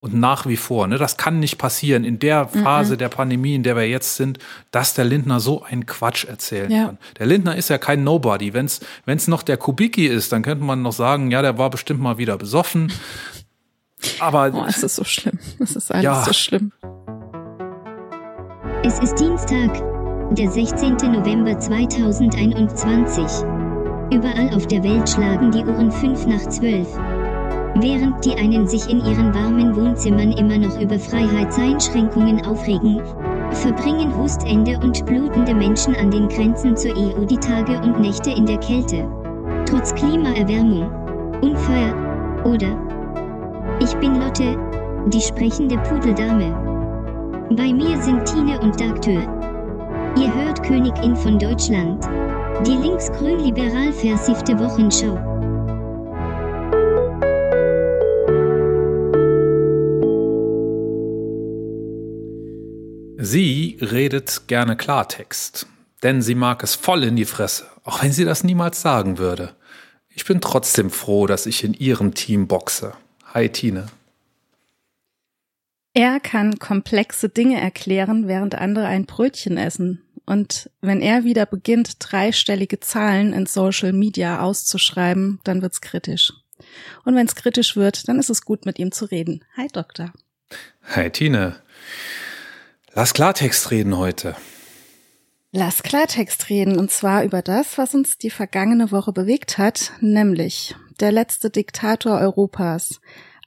Und nach wie vor, ne, das kann nicht passieren in der Phase mhm. der Pandemie, in der wir jetzt sind, dass der Lindner so einen Quatsch erzählen ja. kann. Der Lindner ist ja kein Nobody. Wenn es noch der Kubicki ist, dann könnte man noch sagen, ja, der war bestimmt mal wieder besoffen. Aber oh, es ist so schlimm. Es ist alles ja. so schlimm. Es ist Dienstag, der 16. November 2021. Überall auf der Welt schlagen die Uhren fünf nach zwölf. Während die einen sich in ihren warmen Wohnzimmern immer noch über Freiheitseinschränkungen aufregen, verbringen Hustende und blutende Menschen an den Grenzen zur EU die Tage und Nächte in der Kälte. Trotz Klimaerwärmung, Unfeuer oder Ich bin Lotte, die sprechende Pudeldame. Bei mir sind Tine und Dagtür. Ihr hört Königin von Deutschland. Die linksgrün-liberal versiffte Wochenschau. Sie redet gerne Klartext, denn sie mag es voll in die Fresse, auch wenn sie das niemals sagen würde. Ich bin trotzdem froh, dass ich in ihrem Team boxe. Hi Tine. Er kann komplexe Dinge erklären, während andere ein Brötchen essen. Und wenn er wieder beginnt, dreistellige Zahlen in Social Media auszuschreiben, dann wird's kritisch. Und wenn's kritisch wird, dann ist es gut, mit ihm zu reden. Hi Doktor. Hi Tine. Lass Klartext reden heute. Lass Klartext reden, und zwar über das, was uns die vergangene Woche bewegt hat, nämlich der letzte Diktator Europas,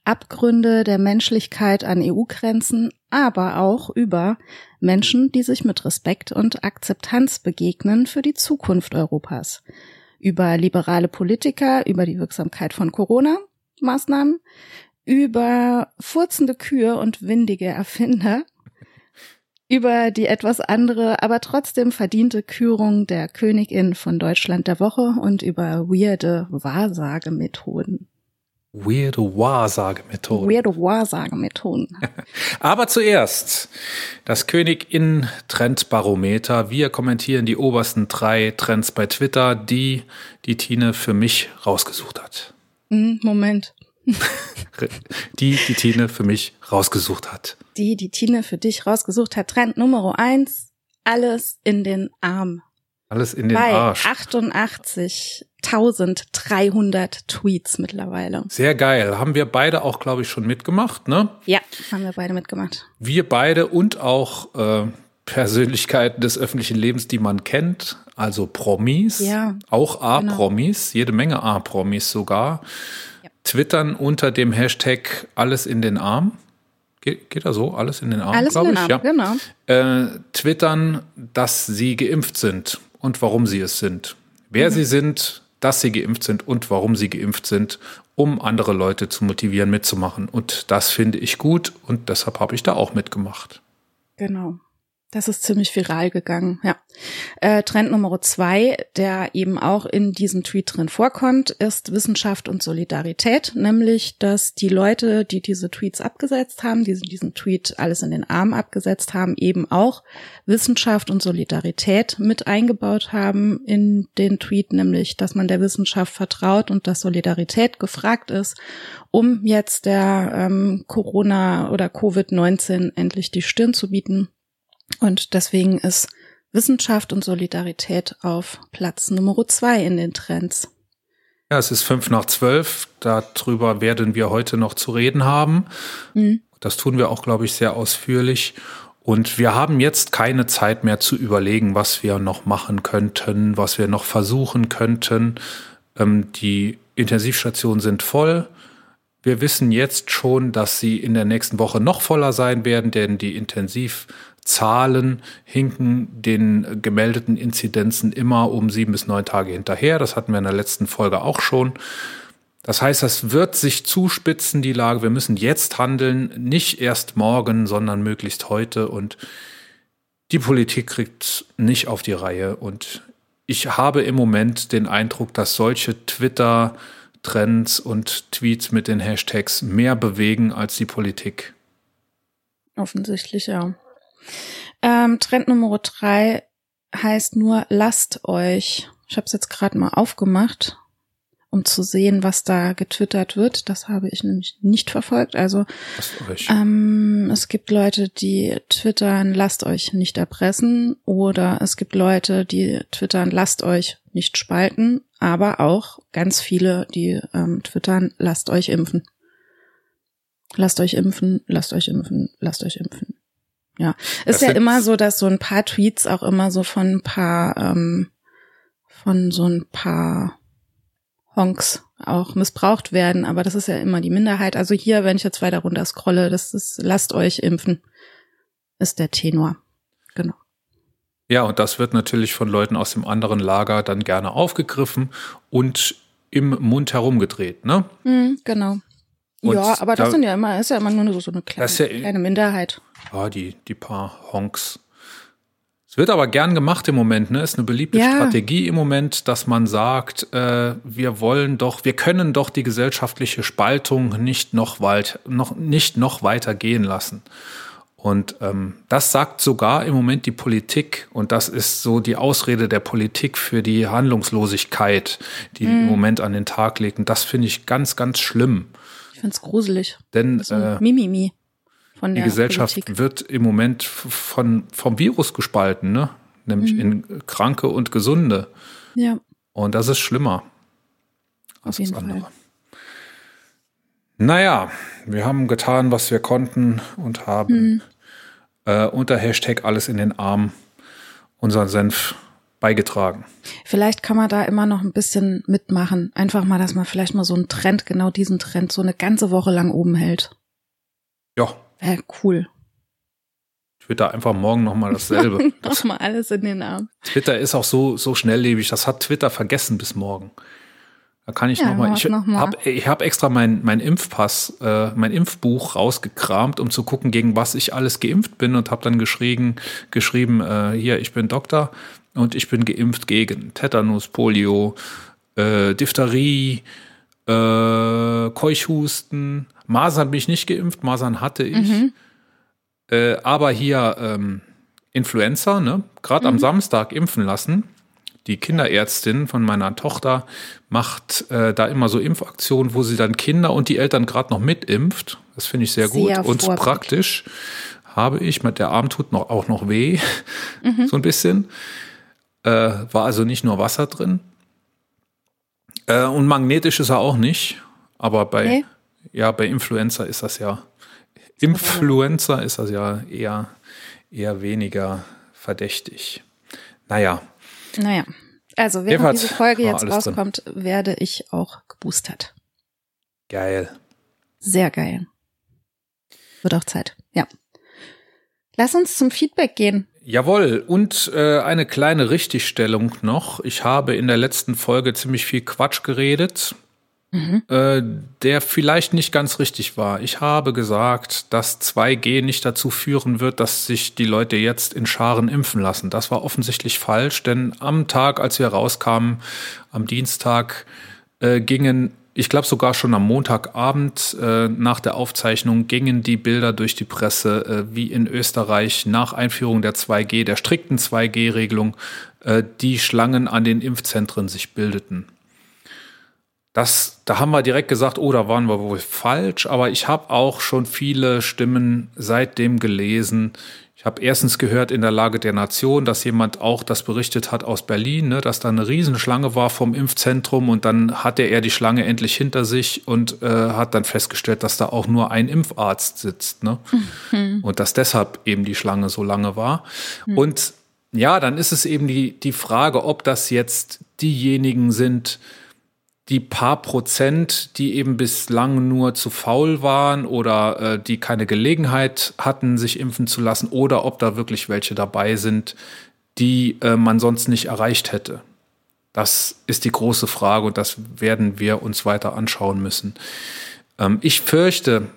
Abgründe der Menschlichkeit an EU-Grenzen, aber auch über Menschen, die sich mit Respekt und Akzeptanz begegnen für die Zukunft Europas, über liberale Politiker, über die Wirksamkeit von Corona-Maßnahmen, über furzende Kühe und windige Erfinder über die etwas andere, aber trotzdem verdiente Kürung der Königin von Deutschland der Woche und über weirde Wahrsagemethoden. Weirde Wahrsagemethoden. Weirde Wahrsagemethoden. aber zuerst das Königin-Trendbarometer. Wir kommentieren die obersten drei Trends bei Twitter, die die Tine für mich rausgesucht hat. Hm, Moment. die die Tine für mich rausgesucht hat. Die die Tine für dich rausgesucht hat. Trend Nummer eins, alles in den Arm. Alles in den Bei Arsch. 88.300 Tweets mittlerweile. Sehr geil. Haben wir beide auch, glaube ich, schon mitgemacht, ne? Ja, haben wir beide mitgemacht. Wir beide und auch äh, Persönlichkeiten des öffentlichen Lebens, die man kennt, also Promis, ja, auch A-Promis, genau. jede Menge A-Promis sogar twittern unter dem Hashtag alles in den Arm. Geht, geht er so? Alles in den Arm, glaube ich. Arm, ja. genau. Äh, twittern, dass sie geimpft sind und warum sie es sind. Wer mhm. sie sind, dass sie geimpft sind und warum sie geimpft sind, um andere Leute zu motivieren, mitzumachen. Und das finde ich gut und deshalb habe ich da auch mitgemacht. Genau. Das ist ziemlich viral gegangen, ja. Äh, Trend Nummer zwei, der eben auch in diesem Tweet drin vorkommt, ist Wissenschaft und Solidarität, nämlich, dass die Leute, die diese Tweets abgesetzt haben, die diesen Tweet alles in den Arm abgesetzt haben, eben auch Wissenschaft und Solidarität mit eingebaut haben in den Tweet, nämlich, dass man der Wissenschaft vertraut und dass Solidarität gefragt ist, um jetzt der ähm, Corona oder Covid-19 endlich die Stirn zu bieten und deswegen ist Wissenschaft und Solidarität auf Platz Nummer zwei in den Trends. Ja, es ist fünf nach zwölf. Darüber werden wir heute noch zu reden haben. Mhm. Das tun wir auch, glaube ich, sehr ausführlich. Und wir haben jetzt keine Zeit mehr zu überlegen, was wir noch machen könnten, was wir noch versuchen könnten. Ähm, die Intensivstationen sind voll. Wir wissen jetzt schon, dass sie in der nächsten Woche noch voller sein werden, denn die Intensiv Zahlen hinken den gemeldeten Inzidenzen immer um sieben bis neun Tage hinterher. Das hatten wir in der letzten Folge auch schon. Das heißt, das wird sich zuspitzen, die Lage. Wir müssen jetzt handeln, nicht erst morgen, sondern möglichst heute. Und die Politik kriegt nicht auf die Reihe. Und ich habe im Moment den Eindruck, dass solche Twitter-Trends und Tweets mit den Hashtags mehr bewegen als die Politik. Offensichtlich, ja. Ähm, Trend Nummer drei heißt nur lasst euch. Ich habe es jetzt gerade mal aufgemacht. um zu sehen, was da getwittert wird. Das habe ich nämlich nicht verfolgt. Also ähm, es gibt Leute, die twittern, lasst euch nicht erpressen, oder es gibt Leute, die twittern, lasst euch nicht spalten, aber auch ganz viele, die ähm, twittern, lasst euch impfen. Lasst euch impfen, lasst euch impfen, lasst euch impfen. Ja, ist das ja immer so, dass so ein paar Tweets auch immer so von ein paar, ähm, von so ein paar Honks auch missbraucht werden, aber das ist ja immer die Minderheit. Also hier, wenn ich jetzt weiter runter scrolle, das ist, lasst euch impfen, ist der Tenor. Genau. Ja, und das wird natürlich von Leuten aus dem anderen Lager dann gerne aufgegriffen und im Mund herumgedreht, ne? Mhm, genau. Und ja, aber das da, sind ja immer, ist ja immer nur so eine kleine, ja, kleine Minderheit. Ja, die, die paar Honks. Es wird aber gern gemacht im Moment, ne? Ist eine beliebte ja. Strategie im Moment, dass man sagt, äh, wir wollen doch, wir können doch die gesellschaftliche Spaltung nicht noch weit, noch nicht noch weiter gehen lassen. Und ähm, das sagt sogar im Moment die Politik. Und das ist so die Ausrede der Politik für die Handlungslosigkeit, die mhm. im Moment an den Tag legt. Und das finde ich ganz, ganz schlimm finde es gruselig. Denn äh, Mimimi von der die Gesellschaft Politik. wird im Moment von, vom Virus gespalten, ne? nämlich mhm. in Kranke und Gesunde. Ja. Und das ist schlimmer als das andere. Fall. Naja, wir haben getan, was wir konnten und haben mhm. äh, unter Hashtag alles in den Arm unseren Senf beigetragen. Vielleicht kann man da immer noch ein bisschen mitmachen. Einfach mal, dass man vielleicht mal so einen Trend, genau diesen Trend, so eine ganze Woche lang oben hält. Ja. Wäre cool. Twitter einfach morgen nochmal dasselbe. nochmal alles in den Arm. Twitter ist auch so, so schnelllebig. Das hat Twitter vergessen bis morgen. Da kann ich ja, nochmal. Ich noch habe hab extra mein, mein Impfpass, äh, mein Impfbuch rausgekramt, um zu gucken, gegen was ich alles geimpft bin und habe dann geschrieben, geschrieben äh, hier, ich bin Doktor, und ich bin geimpft gegen Tetanus, Polio, äh, Diphtherie, äh, Keuchhusten. Masern bin ich nicht geimpft, Masern hatte ich. Mhm. Äh, aber hier ähm, Influenza, ne? Gerade mhm. am Samstag impfen lassen. Die Kinderärztin von meiner Tochter macht äh, da immer so Impfaktionen, wo sie dann Kinder und die Eltern gerade noch mitimpft. Das finde ich sehr, sehr gut und praktisch. Habe ich, mit der Arm tut noch, auch noch weh, mhm. so ein bisschen. Äh, war also nicht nur Wasser drin. Äh, und magnetisch ist er auch nicht. Aber bei, okay. ja, bei Influenza ist das ja, Influenza ist das ja eher, eher weniger verdächtig. Naja. Naja. Also, während diese Folge jetzt rauskommt, drin. werde ich auch geboostert. Geil. Sehr geil. Wird auch Zeit. Ja. Lass uns zum Feedback gehen. Jawohl, und äh, eine kleine Richtigstellung noch. Ich habe in der letzten Folge ziemlich viel Quatsch geredet, mhm. äh, der vielleicht nicht ganz richtig war. Ich habe gesagt, dass 2G nicht dazu führen wird, dass sich die Leute jetzt in Scharen impfen lassen. Das war offensichtlich falsch, denn am Tag, als wir rauskamen, am Dienstag, äh, gingen ich glaube sogar schon am Montagabend äh, nach der Aufzeichnung gingen die Bilder durch die Presse, äh, wie in Österreich nach Einführung der 2G, der strikten 2G-Regelung, äh, die Schlangen an den Impfzentren sich bildeten. Das, da haben wir direkt gesagt, oh, da waren wir wohl falsch, aber ich habe auch schon viele Stimmen seitdem gelesen, ich habe erstens gehört in der Lage der Nation, dass jemand auch das berichtet hat aus Berlin, ne, dass da eine Riesenschlange war vom Impfzentrum und dann hatte er die Schlange endlich hinter sich und äh, hat dann festgestellt, dass da auch nur ein Impfarzt sitzt. Ne? Mhm. Und dass deshalb eben die Schlange so lange war. Mhm. Und ja, dann ist es eben die, die Frage, ob das jetzt diejenigen sind, die paar Prozent, die eben bislang nur zu faul waren oder äh, die keine Gelegenheit hatten, sich impfen zu lassen, oder ob da wirklich welche dabei sind, die äh, man sonst nicht erreicht hätte. Das ist die große Frage und das werden wir uns weiter anschauen müssen. Ähm, ich fürchte,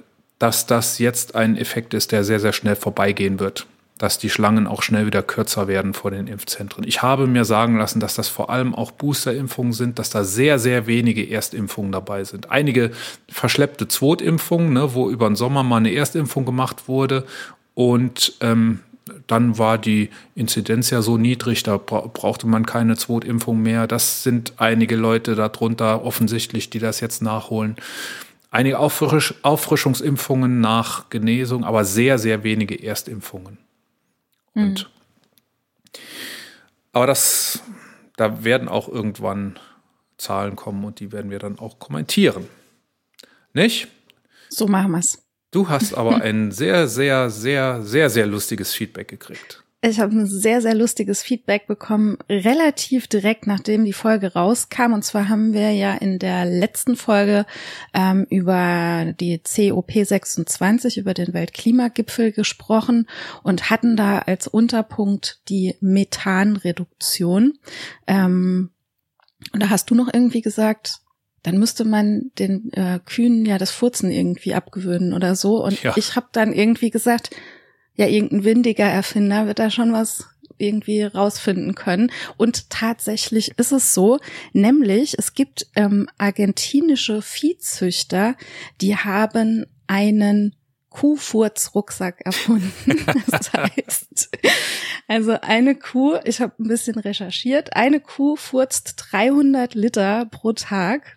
dass das jetzt ein Effekt ist, der sehr, sehr schnell vorbeigehen wird dass die Schlangen auch schnell wieder kürzer werden vor den Impfzentren. Ich habe mir sagen lassen, dass das vor allem auch Boosterimpfungen sind, dass da sehr, sehr wenige Erstimpfungen dabei sind. Einige verschleppte Zweitimpfungen, ne, wo über den Sommer mal eine Erstimpfung gemacht wurde und ähm, dann war die Inzidenz ja so niedrig, da brauchte man keine Zweitimpfung mehr. Das sind einige Leute darunter offensichtlich, die das jetzt nachholen. Einige Auffrisch Auffrischungsimpfungen nach Genesung, aber sehr, sehr wenige Erstimpfungen. Mhm. Aber das, da werden auch irgendwann Zahlen kommen und die werden wir dann auch kommentieren. Nicht? So machen wir's. Du hast aber ein sehr, sehr, sehr, sehr, sehr lustiges Feedback gekriegt. Ich habe ein sehr, sehr lustiges Feedback bekommen, relativ direkt nachdem die Folge rauskam. Und zwar haben wir ja in der letzten Folge ähm, über die COP26, über den Weltklimagipfel gesprochen und hatten da als Unterpunkt die Methanreduktion. Ähm, und da hast du noch irgendwie gesagt, dann müsste man den äh, Kühen ja das Furzen irgendwie abgewöhnen oder so. Und ja. ich habe dann irgendwie gesagt, ja, irgendein windiger Erfinder wird da schon was irgendwie rausfinden können. Und tatsächlich ist es so, nämlich es gibt ähm, argentinische Viehzüchter, die haben einen Kuhfurzrucksack erfunden. Das heißt, also eine Kuh, ich habe ein bisschen recherchiert, eine Kuh furzt 300 Liter pro Tag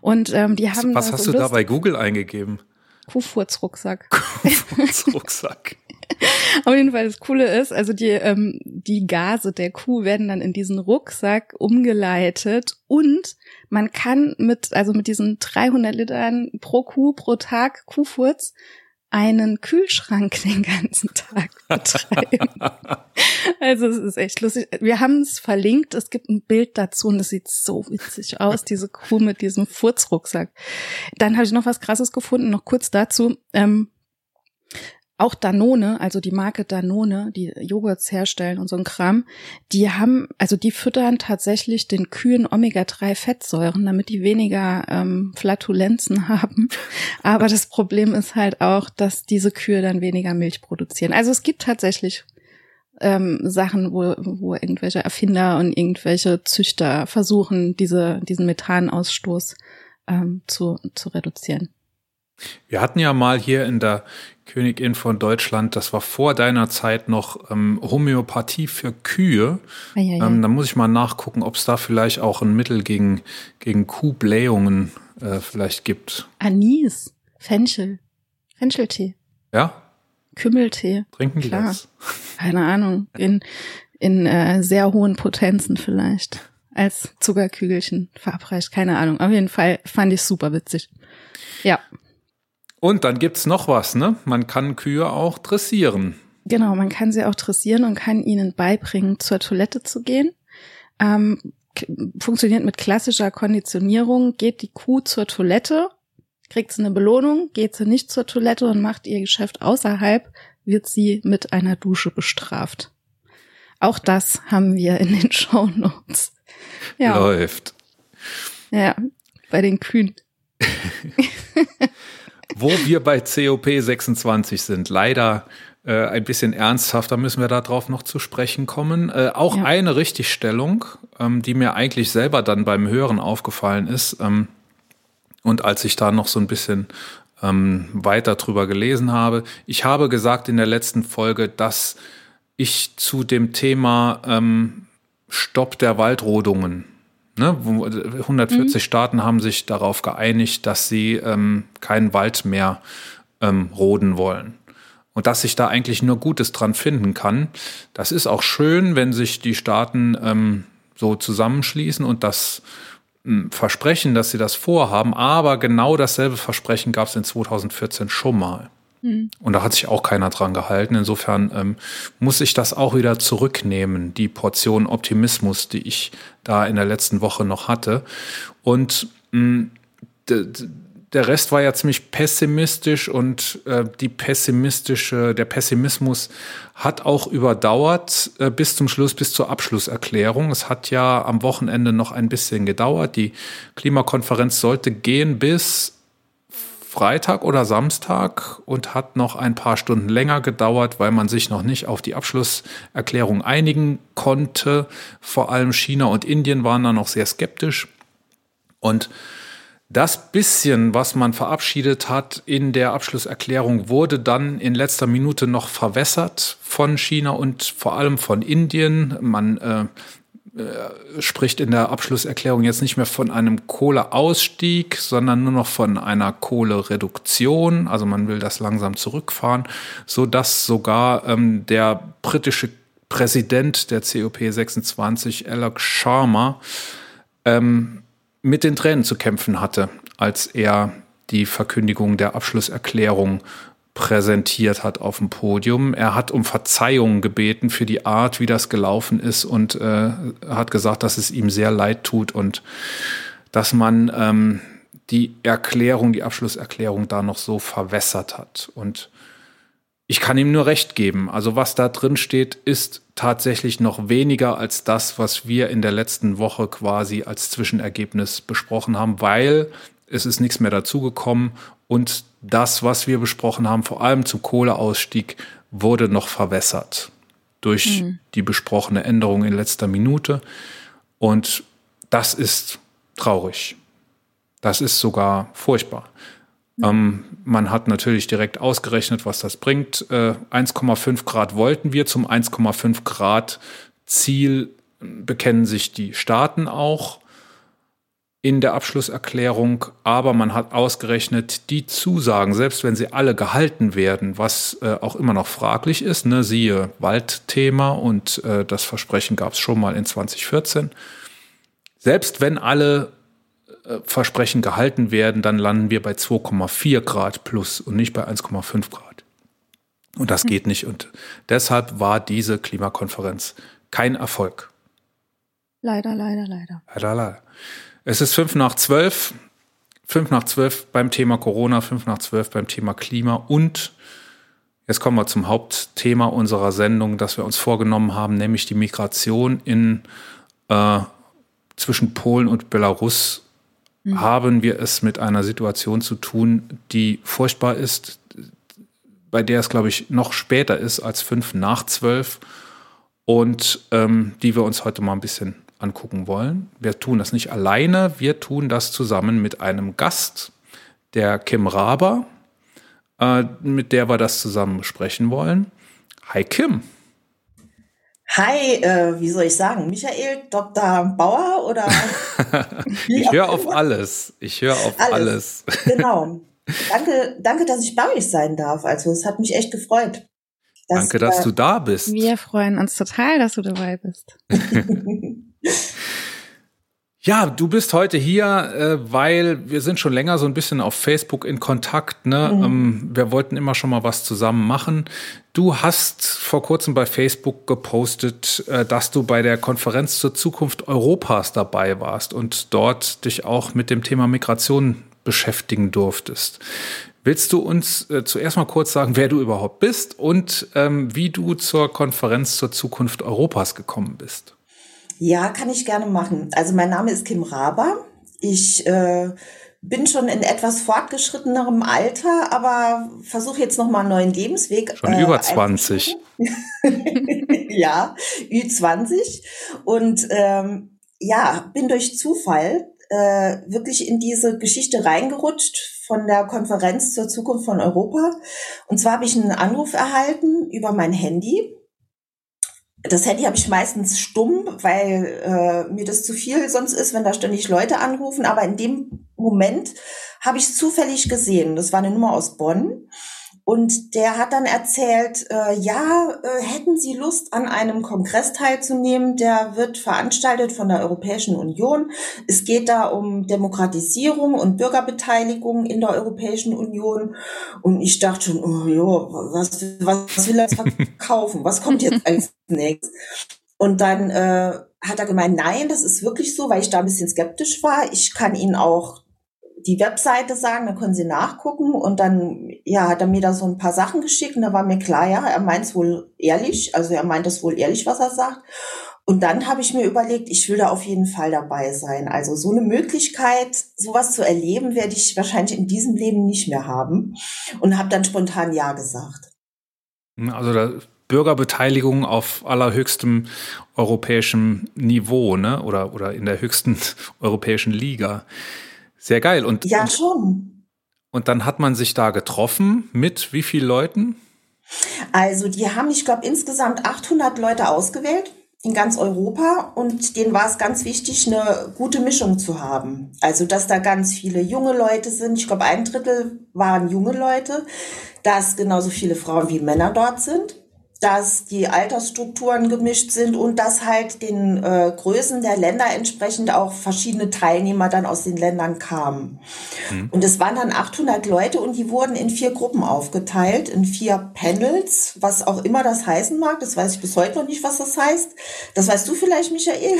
und ähm, die haben. Was hast so du da bei Google eingegeben? Kuhfurzrucksack. Kuhfurzrucksack. Auf jeden Fall das Coole ist, also die, ähm, die Gase der Kuh werden dann in diesen Rucksack umgeleitet und man kann mit, also mit diesen 300 Litern pro Kuh pro Tag Kuhfurz einen Kühlschrank den ganzen Tag betreiben. also es ist echt lustig. Wir haben es verlinkt. Es gibt ein Bild dazu und es sieht so witzig aus, diese Kuh mit diesem Furzrucksack. Dann habe ich noch was Krasses gefunden, noch kurz dazu. Ähm, auch Danone, also die Marke Danone, die Joghurts herstellen und so ein Kram, die haben, also die füttern tatsächlich den Kühen Omega-3-Fettsäuren, damit die weniger ähm, Flatulenzen haben. Aber das Problem ist halt auch, dass diese Kühe dann weniger Milch produzieren. Also es gibt tatsächlich ähm, Sachen, wo, wo irgendwelche Erfinder und irgendwelche Züchter versuchen, diese, diesen Methanausstoß ähm, zu, zu reduzieren. Wir hatten ja mal hier in der Königin von Deutschland, das war vor deiner Zeit noch ähm, Homöopathie für Kühe. Ah, ja, ja. Ähm, da muss ich mal nachgucken, ob es da vielleicht auch ein Mittel gegen, gegen Kuhblähungen äh, vielleicht gibt. Anis, Fenchel, Fencheltee. Ja? Kümmeltee. Trinken die Klar. das? Keine Ahnung. In, in äh, sehr hohen Potenzen vielleicht. Als Zuckerkügelchen verabreicht. Keine Ahnung. Auf jeden Fall fand ich super witzig. Ja. Und dann gibt's noch was, ne? Man kann Kühe auch dressieren. Genau, man kann sie auch dressieren und kann ihnen beibringen, zur Toilette zu gehen. Ähm, funktioniert mit klassischer Konditionierung. Geht die Kuh zur Toilette, kriegt sie eine Belohnung, geht sie nicht zur Toilette und macht ihr Geschäft außerhalb, wird sie mit einer Dusche bestraft. Auch das haben wir in den Show Notes. Ja. Läuft. Ja, bei den Kühen. Wo wir bei COP 26 sind, leider äh, ein bisschen ernsthafter müssen wir darauf noch zu sprechen kommen. Äh, auch ja. eine Richtigstellung, ähm, die mir eigentlich selber dann beim Hören aufgefallen ist. Ähm, und als ich da noch so ein bisschen ähm, weiter drüber gelesen habe, ich habe gesagt in der letzten Folge, dass ich zu dem Thema ähm, Stopp der Waldrodungen Ne, 140 mhm. Staaten haben sich darauf geeinigt, dass sie ähm, keinen Wald mehr ähm, roden wollen. Und dass sich da eigentlich nur Gutes dran finden kann. Das ist auch schön, wenn sich die Staaten ähm, so zusammenschließen und das ähm, versprechen, dass sie das vorhaben. Aber genau dasselbe Versprechen gab es in 2014 schon mal. Mhm. Und da hat sich auch keiner dran gehalten. Insofern ähm, muss ich das auch wieder zurücknehmen, die Portion Optimismus, die ich da in der letzten Woche noch hatte. Und mh, der Rest war ja ziemlich pessimistisch und äh, die pessimistische, der Pessimismus hat auch überdauert äh, bis zum Schluss, bis zur Abschlusserklärung. Es hat ja am Wochenende noch ein bisschen gedauert. Die Klimakonferenz sollte gehen bis Freitag oder Samstag und hat noch ein paar Stunden länger gedauert, weil man sich noch nicht auf die Abschlusserklärung einigen konnte. Vor allem China und Indien waren da noch sehr skeptisch. Und Das bisschen, was man verabschiedet hat in der Abschlusserklärung, wurde dann in letzter Minute noch verwässert von China und vor allem von Indien. Man äh, äh, spricht in der Abschlusserklärung jetzt nicht mehr von einem Kohleausstieg, sondern nur noch von einer Kohlereduktion. Also man will das langsam zurückfahren, so dass sogar ähm, der britische Präsident der COP26, Alok Sharma, ähm, mit den Tränen zu kämpfen hatte, als er die Verkündigung der Abschlusserklärung präsentiert hat auf dem Podium. Er hat um Verzeihung gebeten für die Art, wie das gelaufen ist und äh, hat gesagt, dass es ihm sehr leid tut und dass man ähm, die Erklärung, die Abschlusserklärung da noch so verwässert hat. Und ich kann ihm nur recht geben. Also was da drin steht, ist tatsächlich noch weniger als das, was wir in der letzten Woche quasi als Zwischenergebnis besprochen haben, weil es ist nichts mehr dazugekommen und das, was wir besprochen haben, vor allem zum Kohleausstieg, wurde noch verwässert durch mhm. die besprochene Änderung in letzter Minute. Und das ist traurig. Das ist sogar furchtbar. Ähm, man hat natürlich direkt ausgerechnet, was das bringt. Äh, 1,5 Grad wollten wir. Zum 1,5 Grad Ziel bekennen sich die Staaten auch in der Abschlusserklärung, aber man hat ausgerechnet die Zusagen, selbst wenn sie alle gehalten werden, was äh, auch immer noch fraglich ist, ne, siehe Waldthema und äh, das Versprechen gab es schon mal in 2014. Selbst wenn alle äh, Versprechen gehalten werden, dann landen wir bei 2,4 Grad plus und nicht bei 1,5 Grad. Und das hm. geht nicht. Und deshalb war diese Klimakonferenz kein Erfolg. Leider, leider, leider. Leider, leider. Es ist fünf nach zwölf. Fünf nach zwölf beim Thema Corona, fünf nach zwölf beim Thema Klima und jetzt kommen wir zum Hauptthema unserer Sendung, das wir uns vorgenommen haben, nämlich die Migration in äh, zwischen Polen und Belarus mhm. haben wir es mit einer Situation zu tun, die furchtbar ist, bei der es, glaube ich, noch später ist als fünf nach zwölf und ähm, die wir uns heute mal ein bisschen angucken wollen. Wir tun das nicht alleine, wir tun das zusammen mit einem Gast, der Kim Raber, äh, mit der wir das zusammen besprechen wollen. Hi Kim. Hi, äh, wie soll ich sagen, Michael, Dr. Bauer oder? ich höre auf alles. Ich höre auf alles. alles. genau. Danke, danke, dass ich bei euch sein darf. Also es hat mich echt gefreut. Dass, danke, dass äh, du da bist. Wir freuen uns total, dass du dabei bist. Ja, du bist heute hier, äh, weil wir sind schon länger so ein bisschen auf Facebook in Kontakt. Ne? Mhm. Ähm, wir wollten immer schon mal was zusammen machen. Du hast vor kurzem bei Facebook gepostet, äh, dass du bei der Konferenz zur Zukunft Europas dabei warst und dort dich auch mit dem Thema Migration beschäftigen durftest. Willst du uns äh, zuerst mal kurz sagen, wer du überhaupt bist und ähm, wie du zur Konferenz zur Zukunft Europas gekommen bist? Ja, kann ich gerne machen. Also mein Name ist Kim Raber. Ich äh, bin schon in etwas fortgeschrittenerem Alter, aber versuche jetzt noch mal einen neuen Lebensweg. Schon äh, über 20. ja, Ü20 und ähm, ja, bin durch Zufall äh, wirklich in diese Geschichte reingerutscht von der Konferenz zur Zukunft von Europa. Und zwar habe ich einen Anruf erhalten über mein Handy das Handy habe ich meistens stumm, weil äh, mir das zu viel sonst ist, wenn da ständig Leute anrufen. Aber in dem Moment habe ich zufällig gesehen. Das war eine Nummer aus Bonn. Und der hat dann erzählt, äh, ja, äh, hätten Sie Lust, an einem Kongress teilzunehmen? Der wird veranstaltet von der Europäischen Union. Es geht da um Demokratisierung und Bürgerbeteiligung in der Europäischen Union. Und ich dachte schon, oh, jo, was, was will er verkaufen? Was kommt jetzt als nächstes? Und dann äh, hat er gemeint, nein, das ist wirklich so, weil ich da ein bisschen skeptisch war. Ich kann Ihnen auch die Webseite sagen, dann können Sie nachgucken und dann ja hat er mir da so ein paar Sachen geschickt und da war mir klar, ja, er meint es wohl ehrlich, also er meint es wohl ehrlich, was er sagt. Und dann habe ich mir überlegt, ich will da auf jeden Fall dabei sein. Also so eine Möglichkeit, sowas zu erleben, werde ich wahrscheinlich in diesem Leben nicht mehr haben und habe dann spontan ja gesagt. Also da Bürgerbeteiligung auf allerhöchstem europäischem Niveau, ne? Oder, oder in der höchsten europäischen Liga. Sehr geil. Und, ja, und, schon. Und dann hat man sich da getroffen mit wie vielen Leuten? Also die haben, ich glaube, insgesamt 800 Leute ausgewählt in ganz Europa und denen war es ganz wichtig, eine gute Mischung zu haben. Also, dass da ganz viele junge Leute sind. Ich glaube, ein Drittel waren junge Leute, dass genauso viele Frauen wie Männer dort sind dass die Altersstrukturen gemischt sind und dass halt den äh, Größen der Länder entsprechend auch verschiedene Teilnehmer dann aus den Ländern kamen. Mhm. Und es waren dann 800 Leute und die wurden in vier Gruppen aufgeteilt, in vier Panels, was auch immer das heißen mag. Das weiß ich bis heute noch nicht, was das heißt. Das weißt du vielleicht, Michael?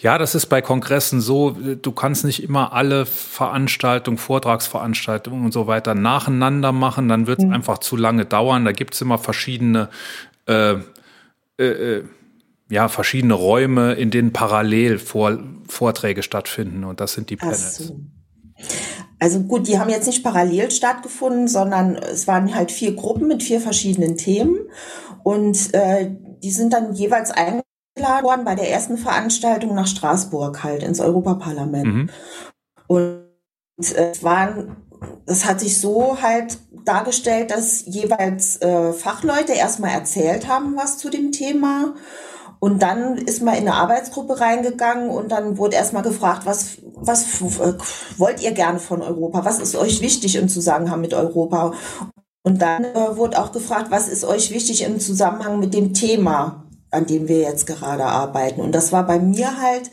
Ja, das ist bei Kongressen so, du kannst nicht immer alle Veranstaltungen, Vortragsveranstaltungen und so weiter nacheinander machen, dann wird es mhm. einfach zu lange dauern. Da gibt es immer verschiedene, äh, äh, äh, ja, verschiedene Räume, in denen parallel Vor Vorträge stattfinden und das sind die Panels. So. Also gut, die haben jetzt nicht parallel stattgefunden, sondern es waren halt vier Gruppen mit vier verschiedenen Themen und äh, die sind dann jeweils eingeladen eingeladen worden bei der ersten Veranstaltung nach Straßburg halt ins Europaparlament. Mhm. Und es waren, es hat sich so halt dargestellt, dass jeweils äh, Fachleute erstmal erzählt haben, was zu dem Thema. Und dann ist man in eine Arbeitsgruppe reingegangen und dann wurde erstmal gefragt, was, was äh, wollt ihr gerne von Europa? Was ist euch wichtig im Zusammenhang mit Europa? Und dann äh, wurde auch gefragt, was ist euch wichtig im Zusammenhang mit dem Thema? An dem wir jetzt gerade arbeiten. Und das war bei mir halt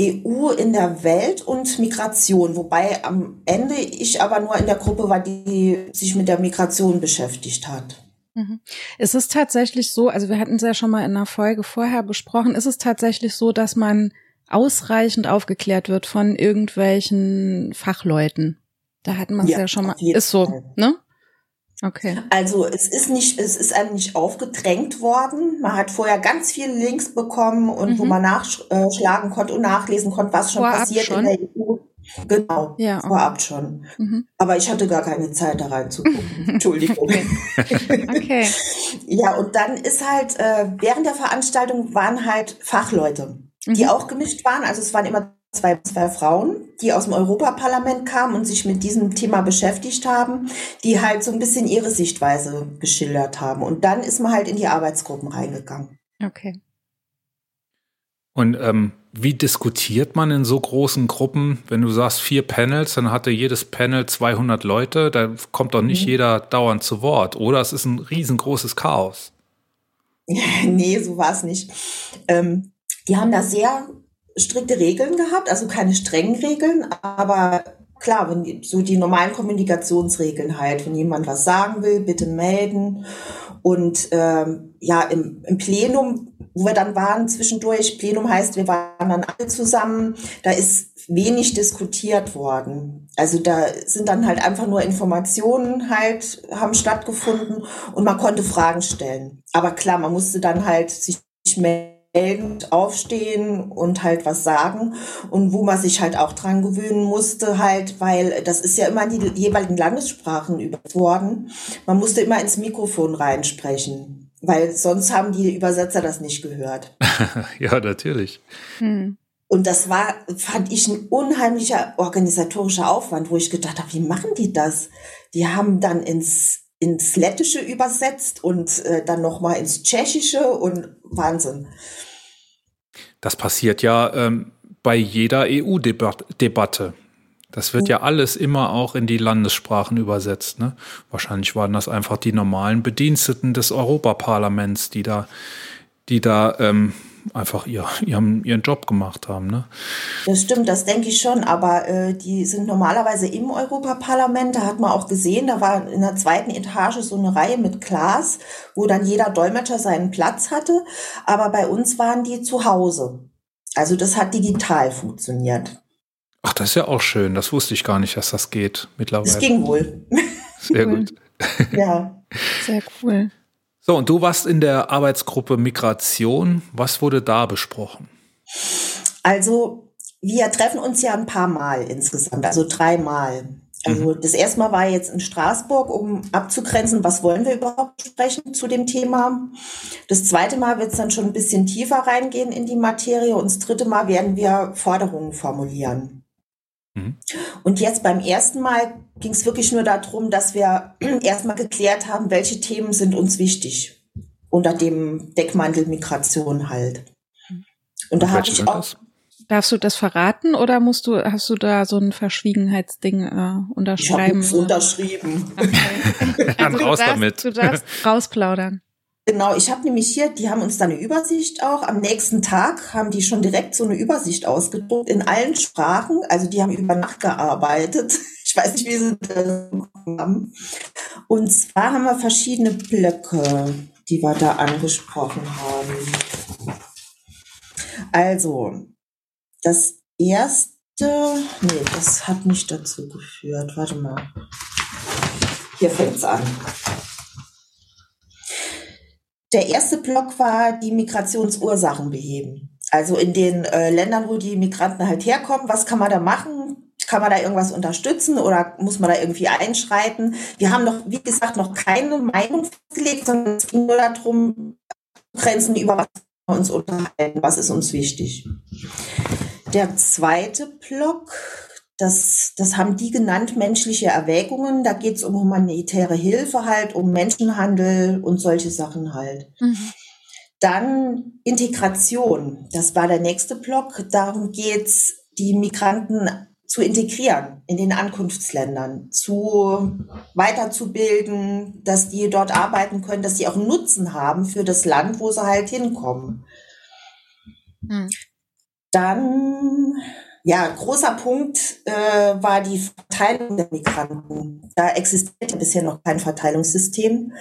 EU in der Welt und Migration, wobei am Ende ich aber nur in der Gruppe war, die sich mit der Migration beschäftigt hat. Mhm. Ist es tatsächlich so, also wir hatten es ja schon mal in einer Folge vorher besprochen, ist es tatsächlich so, dass man ausreichend aufgeklärt wird von irgendwelchen Fachleuten? Da hatten wir es ja, ja, schon mal. Ist so, Fall. ne? Okay. Also es ist nicht, es ist einem nicht aufgedrängt worden. Man hat vorher ganz viele Links bekommen und mhm. wo man nachschlagen konnte und nachlesen konnte, was schon vorab passiert schon. in der EU. Genau, ja, okay. vorab schon. Mhm. Aber ich hatte gar keine Zeit da reinzugucken. Entschuldigung. okay. Ja, und dann ist halt, äh, während der Veranstaltung waren halt Fachleute, die mhm. auch gemischt waren. Also es waren immer zwei, zwei Frauen, die aus dem Europaparlament kamen und sich mit diesem Thema beschäftigt haben, die halt so ein bisschen ihre Sichtweise geschildert haben. Und dann ist man halt in die Arbeitsgruppen reingegangen. Okay. Und ähm, wie diskutiert man in so großen Gruppen? Wenn du sagst vier Panels, dann hatte jedes Panel 200 Leute. Da kommt doch nicht mhm. jeder dauernd zu Wort. Oder es ist ein riesengroßes Chaos. nee, so war es nicht. Ähm, die haben da sehr strikte Regeln gehabt, also keine strengen Regeln, aber klar, wenn die, so die normalen Kommunikationsregeln halt, wenn jemand was sagen will, bitte melden. Und ähm, ja, im, im Plenum, wo wir dann waren zwischendurch, Plenum heißt, wir waren dann alle zusammen, da ist wenig diskutiert worden. Also da sind dann halt einfach nur Informationen halt, haben stattgefunden und man konnte Fragen stellen. Aber klar, man musste dann halt sich melden aufstehen und halt was sagen und wo man sich halt auch dran gewöhnen musste halt, weil das ist ja immer in die jeweiligen Landessprachen übersetzt worden. Man musste immer ins Mikrofon reinsprechen, weil sonst haben die Übersetzer das nicht gehört. ja, natürlich. Hm. Und das war, fand ich, ein unheimlicher organisatorischer Aufwand, wo ich gedacht habe, wie machen die das? Die haben dann ins ins Lettische übersetzt und äh, dann noch mal ins Tschechische und Wahnsinn. Das passiert ja ähm, bei jeder EU-Debatte. Das wird ja alles immer auch in die Landessprachen übersetzt. Ne? Wahrscheinlich waren das einfach die normalen Bediensteten des Europaparlaments, die da, die da ähm, einfach ihr, ihren, ihren Job gemacht haben. Ne? Das stimmt, das denke ich schon, aber äh, die sind normalerweise im Europaparlament, da hat man auch gesehen, da war in der zweiten Etage so eine Reihe mit Glas, wo dann jeder Dolmetscher seinen Platz hatte, aber bei uns waren die zu Hause. Also das hat digital funktioniert. Ach, das ist ja auch schön. Das wusste ich gar nicht, dass das geht mittlerweile. Es ging wohl. Sehr gut. Ja. Sehr cool. So, und du warst in der Arbeitsgruppe Migration. Was wurde da besprochen? Also, wir treffen uns ja ein paar Mal insgesamt, also dreimal. Also mhm. das erste Mal war jetzt in Straßburg, um abzugrenzen, was wollen wir überhaupt sprechen zu dem Thema. Das zweite Mal wird es dann schon ein bisschen tiefer reingehen in die Materie und das dritte Mal werden wir Forderungen formulieren. Mhm. Und jetzt beim ersten Mal ging es wirklich nur darum, dass wir erstmal geklärt haben, welche Themen sind uns wichtig unter dem Deckmantel Migration halt. Und da habe ich auch. Das? Darfst du das verraten oder musst du, hast du da so ein Verschwiegenheitsding äh, unterschreiben? Ich habe unterschrieben. Okay. also raus darfst, damit. Du darfst rausplaudern. Genau, ich habe nämlich hier, die haben uns da eine Übersicht auch. Am nächsten Tag haben die schon direkt so eine Übersicht ausgedruckt in allen Sprachen. Also die haben über Nacht gearbeitet. Ich weiß nicht, wie sie das haben. Und zwar haben wir verschiedene Blöcke, die wir da angesprochen haben. Also, das erste, nee, das hat nicht dazu geführt. Warte mal. Hier fängt's an. Der erste Block war die Migrationsursachen beheben. Also in den äh, Ländern, wo die Migranten halt herkommen, was kann man da machen? Kann man da irgendwas unterstützen oder muss man da irgendwie einschreiten? Wir haben noch, wie gesagt, noch keine Meinung festgelegt, sondern es ging nur darum, Grenzen über was wir uns unterhalten, was ist uns wichtig. Der zweite Block das, das haben die genannt, menschliche Erwägungen. Da geht es um humanitäre Hilfe halt, um Menschenhandel und solche Sachen halt. Mhm. Dann Integration. Das war der nächste Block. Darum geht's, die Migranten zu integrieren in den Ankunftsländern, zu weiterzubilden, dass die dort arbeiten können, dass sie auch Nutzen haben für das Land, wo sie halt hinkommen. Mhm. Dann ja, großer Punkt äh, war die Verteilung der Migranten. Da existierte bisher noch kein Verteilungssystem.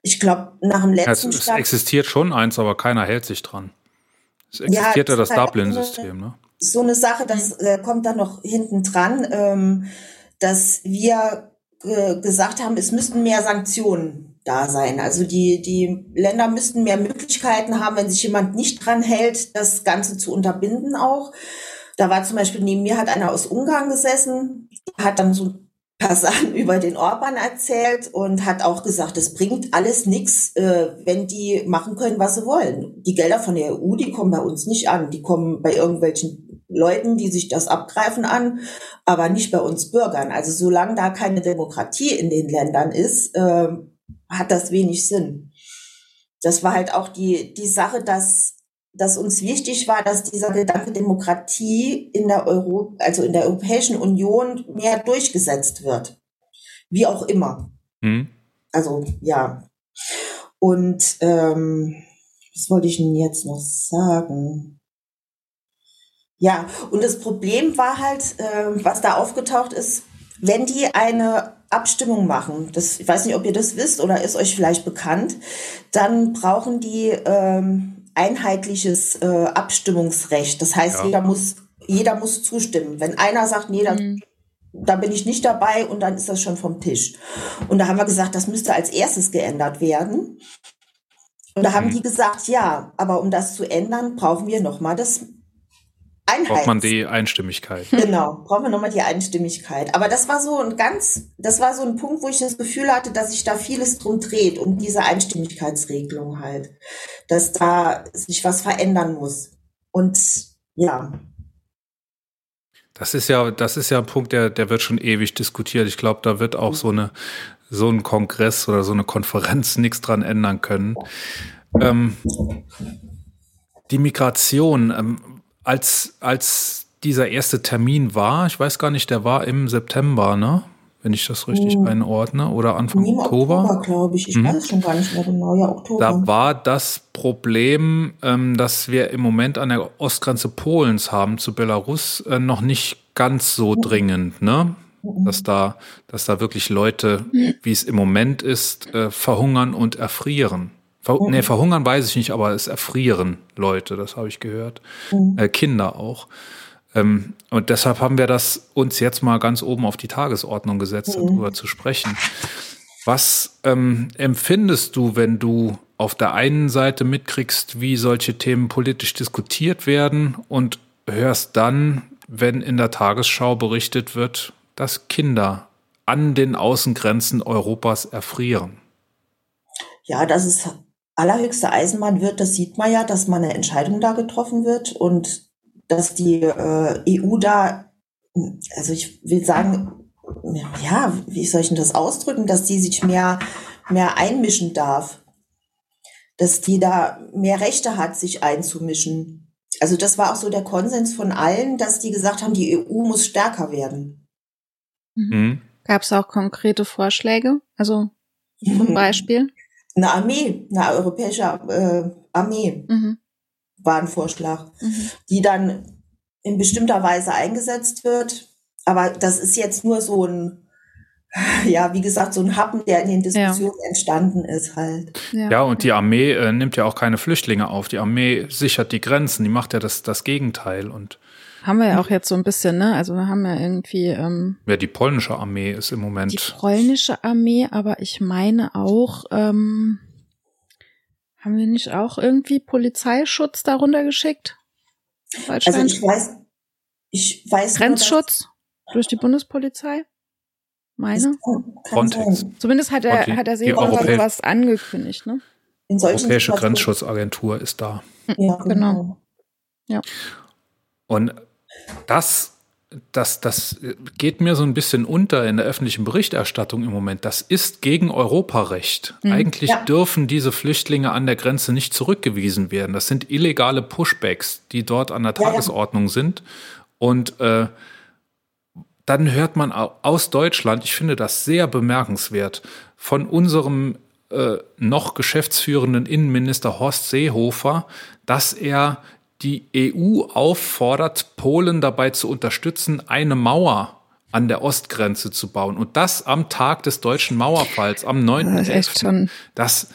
Ich glaube, nach dem letzten es, es existiert schon eins, aber keiner hält sich dran. Es existiert ja, ja das halt Dublin-System, ne? So eine Sache, das äh, kommt dann noch hinten dran, ähm, dass wir äh, gesagt haben, es müssten mehr Sanktionen da sein. Also die, die Länder müssten mehr Möglichkeiten haben, wenn sich jemand nicht dran hält, das Ganze zu unterbinden auch. Da war zum Beispiel neben mir hat einer aus Ungarn gesessen, hat dann so ein paar Sachen über den Orban erzählt und hat auch gesagt, es bringt alles nichts, äh, wenn die machen können, was sie wollen. Die Gelder von der EU, die kommen bei uns nicht an. Die kommen bei irgendwelchen Leuten, die sich das abgreifen an, aber nicht bei uns Bürgern. Also solange da keine Demokratie in den Ländern ist, äh, hat das wenig Sinn. Das war halt auch die, die Sache, dass dass uns wichtig war, dass dieser Gedanke Demokratie in der Euro, also in der Europäischen Union mehr durchgesetzt wird. Wie auch immer. Mhm. Also, ja. Und ähm, was wollte ich denn jetzt noch sagen? Ja, und das Problem war halt, äh, was da aufgetaucht ist, wenn die eine Abstimmung machen, das, ich weiß nicht, ob ihr das wisst oder ist euch vielleicht bekannt, dann brauchen die ähm, einheitliches äh, Abstimmungsrecht. Das heißt, ja. jeder muss jeder muss zustimmen. Wenn einer sagt, nee, da, mhm. da bin ich nicht dabei und dann ist das schon vom Tisch. Und da haben wir gesagt, das müsste als erstes geändert werden. Und da haben mhm. die gesagt, ja, aber um das zu ändern, brauchen wir nochmal das Einheit. Braucht man die Einstimmigkeit. Genau, brauchen wir nochmal die Einstimmigkeit. Aber das war so ein ganz, das war so ein Punkt, wo ich das Gefühl hatte, dass sich da vieles drum dreht, um diese Einstimmigkeitsregelung halt. Dass da sich was verändern muss. Und ja. Das ist ja, das ist ja ein Punkt, der, der wird schon ewig diskutiert. Ich glaube, da wird auch so eine, so ein Kongress oder so eine Konferenz nichts dran ändern können. Ähm, die Migration, ähm, als, als dieser erste Termin war, ich weiß gar nicht, der war im September, ne? Wenn ich das richtig hm. einordne, oder Anfang nee, Oktober. Oktober glaube ich. Ich hm. weiß schon gar nicht mehr genau. Ja, Oktober. Da war das Problem, ähm, dass wir im Moment an der Ostgrenze Polens haben zu Belarus äh, noch nicht ganz so mhm. dringend, ne? Mhm. Dass da, dass da wirklich Leute, wie es im Moment ist, äh, verhungern und erfrieren. Ver mhm. Nee, verhungern weiß ich nicht, aber es erfrieren Leute, das habe ich gehört. Mhm. Äh, Kinder auch. Ähm, und deshalb haben wir das uns jetzt mal ganz oben auf die Tagesordnung gesetzt, mhm. darüber zu sprechen. Was ähm, empfindest du, wenn du auf der einen Seite mitkriegst, wie solche Themen politisch diskutiert werden und hörst dann, wenn in der Tagesschau berichtet wird, dass Kinder an den Außengrenzen Europas erfrieren? Ja, das ist allerhöchste Eisenbahn wird, das sieht man ja, dass mal eine Entscheidung da getroffen wird und dass die äh, EU da also ich will sagen, ja, wie soll ich denn das ausdrücken, dass die sich mehr, mehr einmischen darf. Dass die da mehr Rechte hat, sich einzumischen. Also das war auch so der Konsens von allen, dass die gesagt haben, die EU muss stärker werden. Mhm. Gab es auch konkrete Vorschläge? Also zum Beispiel? Eine Armee, eine europäische äh, Armee mhm. war ein Vorschlag, mhm. die dann in bestimmter Weise eingesetzt wird. Aber das ist jetzt nur so ein, ja, wie gesagt, so ein Happen, der in den Diskussionen ja. entstanden ist halt. Ja, ja und die Armee äh, nimmt ja auch keine Flüchtlinge auf. Die Armee sichert die Grenzen, die macht ja das, das Gegenteil und haben wir ja auch jetzt so ein bisschen, ne? Also wir haben ja irgendwie. Ähm, ja, die polnische Armee ist im Moment. Die polnische Armee, aber ich meine auch, ähm, haben wir nicht auch irgendwie Polizeischutz darunter geschickt? Also ich weiß, ich weiß. Grenzschutz nur, durch die Bundespolizei? Meine? Frontex. Zumindest hat er, die, hat er Seehofer sowas angekündigt, ne? In solchen Europäische Grenzschutzagentur ist da. Ja, genau. genau. Ja. Und das, das, das geht mir so ein bisschen unter in der öffentlichen Berichterstattung im Moment. Das ist gegen Europarecht. Mhm. Eigentlich ja. dürfen diese Flüchtlinge an der Grenze nicht zurückgewiesen werden. Das sind illegale Pushbacks, die dort an der Tagesordnung ja, ja. sind. Und äh, dann hört man aus Deutschland, ich finde das sehr bemerkenswert, von unserem äh, noch geschäftsführenden Innenminister Horst Seehofer, dass er die EU auffordert, Polen dabei zu unterstützen, eine Mauer an der Ostgrenze zu bauen. Und das am Tag des deutschen Mauerfalls, am 9. Das ist echt schon das,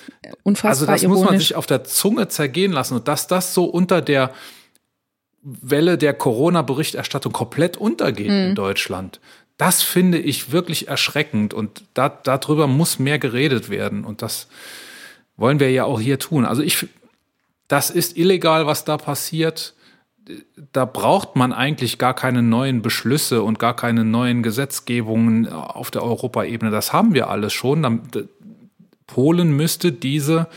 unfassbar Also das ironisch. muss man sich auf der Zunge zergehen lassen. Und dass das so unter der Welle der Corona-Berichterstattung komplett untergeht mhm. in Deutschland, das finde ich wirklich erschreckend. Und da, darüber muss mehr geredet werden. Und das wollen wir ja auch hier tun. Also ich das ist illegal, was da passiert. Da braucht man eigentlich gar keine neuen Beschlüsse und gar keine neuen Gesetzgebungen auf der Europaebene. Das haben wir alles schon. Polen müsste diese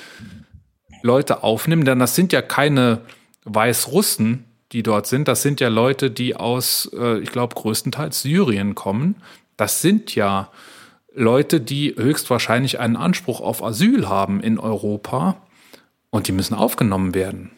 Leute aufnehmen, denn das sind ja keine Weißrussen, die dort sind. Das sind ja Leute, die aus, äh, ich glaube, größtenteils Syrien kommen. Das sind ja Leute, die höchstwahrscheinlich einen Anspruch auf Asyl haben in Europa. Und die müssen aufgenommen werden.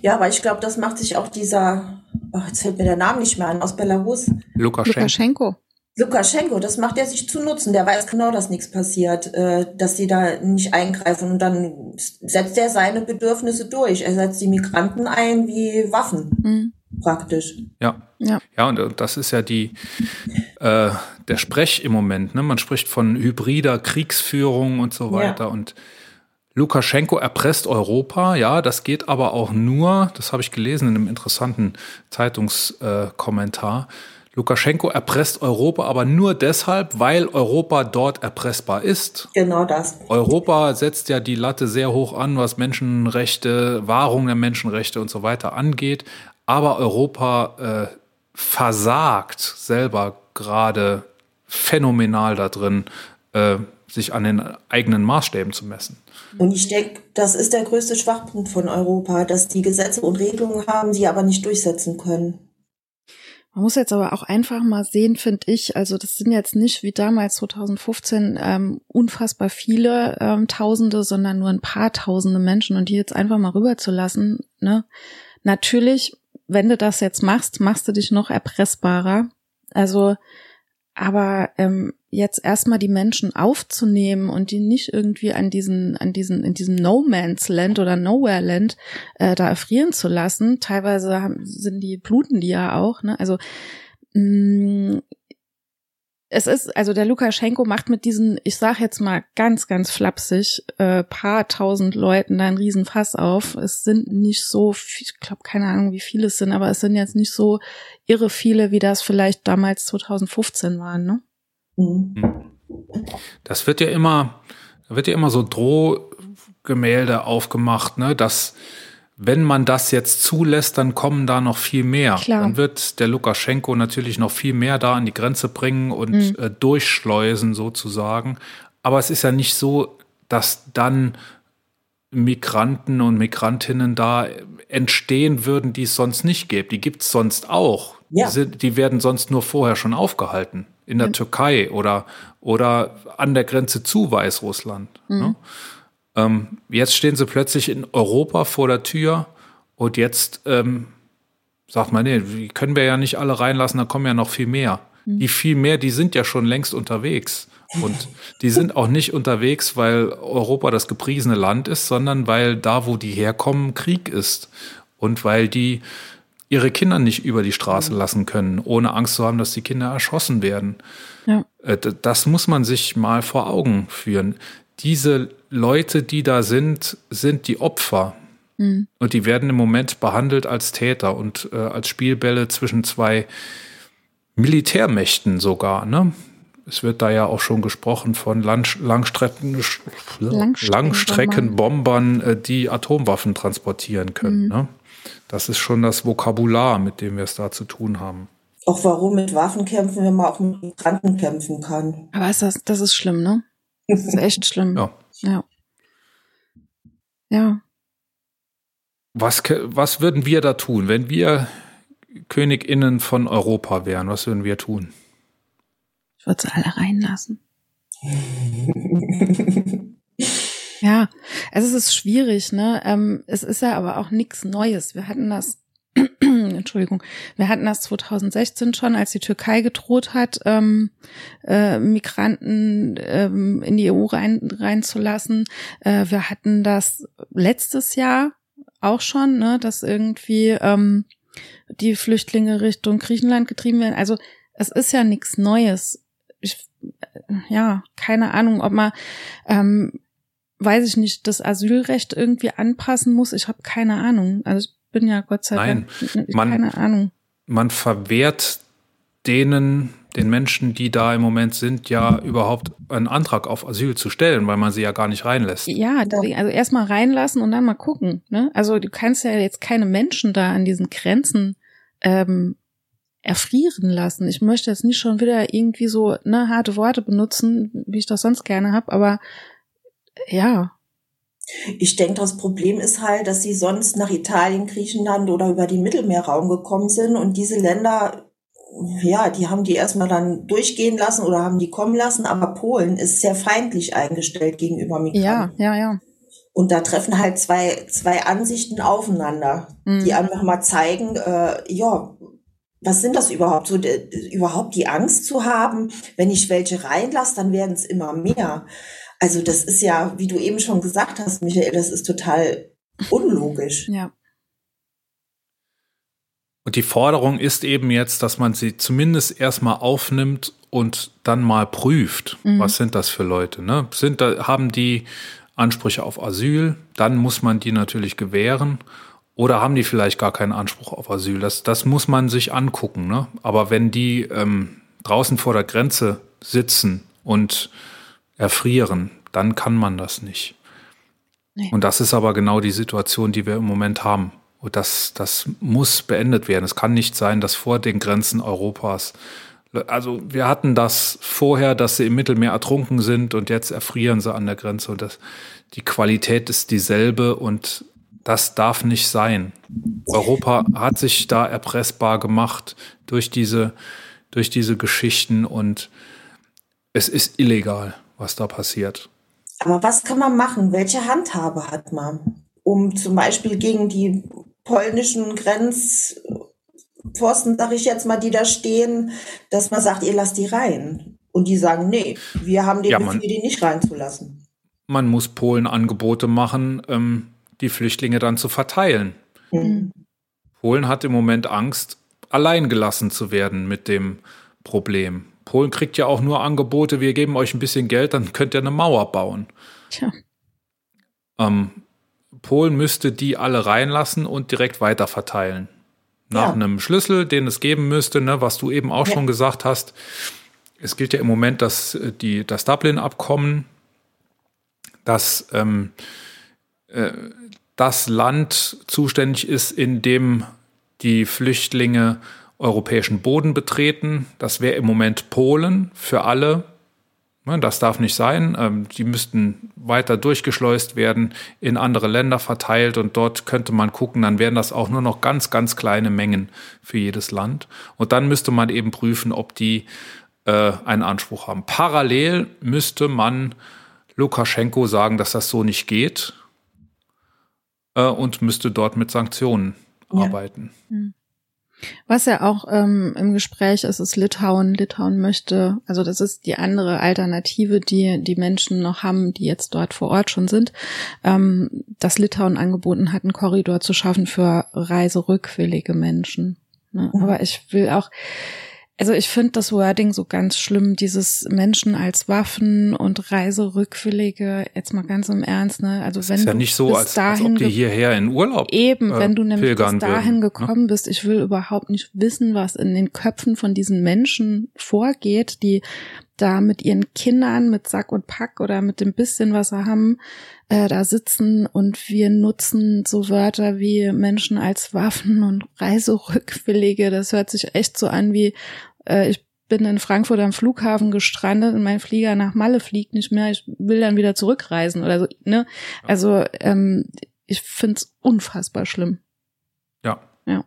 Ja, aber ich glaube, das macht sich auch dieser, oh, jetzt fällt mir der Name nicht mehr an, aus Belarus. Lukaschenko. Lukaschenko. Lukaschenko, das macht er sich zu nutzen. Der weiß genau, dass nichts passiert, äh, dass sie da nicht eingreifen. Und dann setzt er seine Bedürfnisse durch. Er setzt die Migranten ein wie Waffen, mhm. praktisch. Ja. ja. Ja, und das ist ja die, äh, der Sprech im Moment. Ne? Man spricht von hybrider Kriegsführung und so weiter. Ja. Und Lukaschenko erpresst Europa, ja, das geht aber auch nur, das habe ich gelesen in einem interessanten Zeitungskommentar. Lukaschenko erpresst Europa aber nur deshalb, weil Europa dort erpressbar ist. Genau das. Europa setzt ja die Latte sehr hoch an, was Menschenrechte, Wahrung der Menschenrechte und so weiter angeht. Aber Europa äh, versagt selber gerade phänomenal da drin, äh, sich an den eigenen Maßstäben zu messen. Und ich denke, das ist der größte Schwachpunkt von Europa, dass die Gesetze und Regelungen haben, sie aber nicht durchsetzen können. Man muss jetzt aber auch einfach mal sehen, finde ich, also das sind jetzt nicht wie damals 2015 ähm, unfassbar viele ähm, Tausende, sondern nur ein paar Tausende Menschen und die jetzt einfach mal rüberzulassen. Ne? Natürlich, wenn du das jetzt machst, machst du dich noch erpressbarer. Also, aber ähm, jetzt erstmal die Menschen aufzunehmen und die nicht irgendwie an diesen, an diesen, in diesem No Man's Land oder Nowhere Land äh, da erfrieren zu lassen. Teilweise haben, sind die, bluten die ja auch, ne? Also mh, mm, es ist, also der Lukaschenko macht mit diesen, ich sag jetzt mal ganz, ganz flapsig, äh, paar tausend Leuten da einen riesen Fass auf. Es sind nicht so, viel, ich glaube keine Ahnung, wie viele es sind, aber es sind jetzt nicht so irre viele, wie das vielleicht damals 2015 waren, ne? Mhm. Das wird ja immer, da wird ja immer so Drohgemälde aufgemacht, ne, dass wenn man das jetzt zulässt, dann kommen da noch viel mehr. Klar. Dann wird der Lukaschenko natürlich noch viel mehr da an die Grenze bringen und mhm. äh, durchschleusen sozusagen. Aber es ist ja nicht so, dass dann Migranten und Migrantinnen da entstehen würden, die es sonst nicht gibt. Die gibt es sonst auch. Ja. Die, sind, die werden sonst nur vorher schon aufgehalten. In der mhm. Türkei oder, oder an der Grenze zu Weißrussland. Mhm. Ne? Ähm, jetzt stehen sie plötzlich in Europa vor der Tür und jetzt ähm, sagt man, nee, die können wir ja nicht alle reinlassen, da kommen ja noch viel mehr. Mhm. Die viel mehr, die sind ja schon längst unterwegs. Und die sind auch nicht unterwegs, weil Europa das gepriesene Land ist, sondern weil da, wo die herkommen, Krieg ist. Und weil die ihre Kinder nicht über die Straße mhm. lassen können, ohne Angst zu haben, dass die Kinder erschossen werden. Ja. Äh, das muss man sich mal vor Augen führen. Diese Leute, die da sind, sind die Opfer. Mhm. Und die werden im Moment behandelt als Täter und äh, als Spielbälle zwischen zwei Militärmächten sogar. Ne? Es wird da ja auch schon gesprochen von Lang Langstrecken Langstreckenbombern, äh, die Atomwaffen transportieren können. Mhm. Ne? Das ist schon das Vokabular, mit dem wir es da zu tun haben. Auch warum mit Waffen kämpfen, wenn man auch mit Migranten kämpfen kann. Aber ist das, das ist schlimm, ne? Das ist echt schlimm. Ja. Ja. ja. Was, was würden wir da tun, wenn wir KönigInnen von Europa wären? Was würden wir tun? Ich würde sie alle reinlassen. ja, also es ist schwierig, ne? Ähm, es ist ja aber auch nichts Neues. Wir hatten das, Entschuldigung, wir hatten das 2016 schon, als die Türkei gedroht hat, ähm, äh, Migranten ähm, in die EU rein, reinzulassen. Äh, wir hatten das letztes Jahr auch schon, ne, dass irgendwie ähm, die Flüchtlinge Richtung Griechenland getrieben werden. Also es ist ja nichts Neues ich, ja, keine Ahnung, ob man, ähm, weiß ich nicht, das Asylrecht irgendwie anpassen muss. Ich habe keine Ahnung. Also bin ja Gott sei Nein, Dank man, keine Ahnung. Man verwehrt denen, den Menschen, die da im Moment sind, ja überhaupt einen Antrag auf Asyl zu stellen, weil man sie ja gar nicht reinlässt. Ja, also erstmal reinlassen und dann mal gucken. Ne? Also du kannst ja jetzt keine Menschen da an diesen Grenzen ähm, erfrieren lassen. Ich möchte jetzt nicht schon wieder irgendwie so ne, harte Worte benutzen, wie ich das sonst gerne habe, aber ja. Ich denke, das Problem ist halt, dass sie sonst nach Italien, Griechenland oder über den Mittelmeerraum gekommen sind und diese Länder, ja, die haben die erstmal dann durchgehen lassen oder haben die kommen lassen, aber Polen ist sehr feindlich eingestellt gegenüber Migranten. Ja, ja, ja. Und da treffen halt zwei, zwei Ansichten aufeinander, mhm. die einfach mal zeigen, äh, ja, was sind das überhaupt? So überhaupt die Angst zu haben, wenn ich welche reinlasse, dann werden es immer mehr. Also das ist ja, wie du eben schon gesagt hast, Michael, das ist total unlogisch. Ja. Und die Forderung ist eben jetzt, dass man sie zumindest erstmal aufnimmt und dann mal prüft. Mhm. Was sind das für Leute? Ne? Sind da, haben die Ansprüche auf Asyl? Dann muss man die natürlich gewähren. Oder haben die vielleicht gar keinen Anspruch auf Asyl? Das, das muss man sich angucken. Ne? Aber wenn die ähm, draußen vor der Grenze sitzen und erfrieren, dann kann man das nicht. Nee. Und das ist aber genau die Situation, die wir im Moment haben. Und das, das muss beendet werden. Es kann nicht sein, dass vor den Grenzen Europas, also wir hatten das vorher, dass sie im Mittelmeer ertrunken sind und jetzt erfrieren sie an der Grenze und das, die Qualität ist dieselbe und das darf nicht sein. Europa hat sich da erpressbar gemacht durch diese, durch diese Geschichten und es ist illegal, was da passiert. Aber was kann man machen? Welche Handhabe hat man, um zum Beispiel gegen die polnischen Grenzpfosten, sag ich jetzt mal, die da stehen, dass man sagt, ihr lasst die rein? Und die sagen, nee, wir haben den ja, Befehl, die nicht reinzulassen. Man muss Polen Angebote machen, ähm, die Flüchtlinge dann zu verteilen. Mhm. Polen hat im Moment Angst, allein gelassen zu werden mit dem Problem. Polen kriegt ja auch nur Angebote, wir geben euch ein bisschen Geld, dann könnt ihr eine Mauer bauen. Tja. Ähm, Polen müsste die alle reinlassen und direkt weiter verteilen. Nach ja. einem Schlüssel, den es geben müsste, ne, was du eben auch ja. schon gesagt hast. Es gilt ja im Moment das, äh, die, das Dublin-Abkommen, das ähm, äh, das Land zuständig ist, in dem die Flüchtlinge europäischen Boden betreten. Das wäre im Moment Polen für alle. Ne, das darf nicht sein. Ähm, die müssten weiter durchgeschleust werden, in andere Länder verteilt und dort könnte man gucken, dann wären das auch nur noch ganz, ganz kleine Mengen für jedes Land. Und dann müsste man eben prüfen, ob die äh, einen Anspruch haben. Parallel müsste man Lukaschenko sagen, dass das so nicht geht äh, und müsste dort mit Sanktionen ja. arbeiten. Hm. Was ja auch ähm, im Gespräch ist, ist Litauen. Litauen möchte, also das ist die andere Alternative, die die Menschen noch haben, die jetzt dort vor Ort schon sind, ähm, dass Litauen angeboten hat, einen Korridor zu schaffen für reiserückwillige Menschen. Ne? Mhm. Aber ich will auch, also ich finde das Wording so ganz schlimm, dieses Menschen als Waffen und Reiserückwillige, jetzt mal ganz im Ernst, ne? Also das wenn ist ja nicht so, als, als ob die hierher in Urlaub Eben, äh, wenn du nämlich bis dahin würden, ne? gekommen ne? bist, ich will überhaupt nicht wissen, was in den Köpfen von diesen Menschen vorgeht, die da mit ihren Kindern, mit Sack und Pack oder mit dem bisschen, was sie haben, äh, da sitzen und wir nutzen so Wörter wie Menschen als Waffen und Reiserückwillige. Das hört sich echt so an wie, äh, ich bin in Frankfurt am Flughafen gestrandet und mein Flieger nach Malle fliegt nicht mehr, ich will dann wieder zurückreisen oder so. Ne? Also ähm, ich find's unfassbar schlimm. Ja. Ja.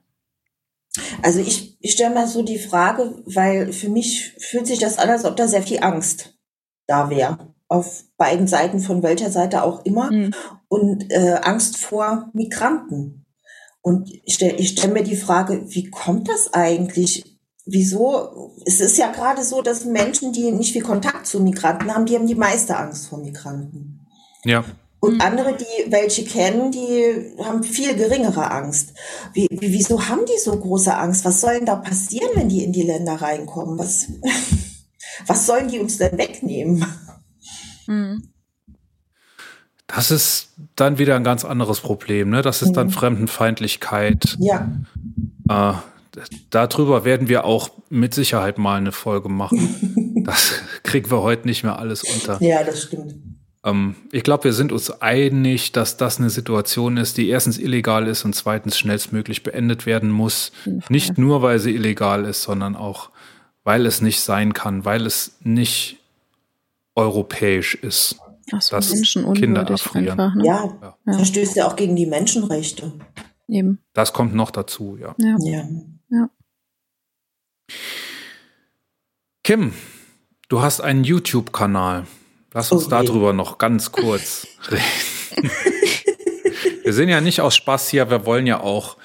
Also ich, ich stelle mal so die Frage, weil für mich fühlt sich das an, als ob da sehr viel Angst da wäre. Auf beiden Seiten, von welcher Seite auch immer. Mhm. Und äh, Angst vor Migranten. Und ich stelle ich stell mir die Frage, wie kommt das eigentlich? Wieso? Es ist ja gerade so, dass Menschen, die nicht viel Kontakt zu Migranten haben, die haben die meiste Angst vor Migranten. Ja. Und mhm. andere, die welche kennen, die haben viel geringere Angst. Wie, wie, wieso haben die so große Angst? Was soll denn da passieren, wenn die in die Länder reinkommen? Was, was sollen die uns denn wegnehmen? Mhm. Das ist dann wieder ein ganz anderes Problem. Ne? Das ist dann mhm. Fremdenfeindlichkeit. Ja. Äh, darüber werden wir auch mit Sicherheit mal eine Folge machen. das kriegen wir heute nicht mehr alles unter. Ja, das stimmt. Ähm, ich glaube, wir sind uns einig, dass das eine Situation ist, die erstens illegal ist und zweitens schnellstmöglich beendet werden muss. Nicht nur, weil sie illegal ist, sondern auch, weil es nicht sein kann, weil es nicht europäisch ist. Ach so, dass Kinder erfrieren. Einfach, ne? ja, ja, verstößt ja auch gegen die Menschenrechte. Eben. Das kommt noch dazu, ja. Ja. ja. Ja. Kim, du hast einen YouTube-Kanal. Lass uns okay. darüber noch ganz kurz reden. wir sind ja nicht aus Spaß hier, wir wollen ja auch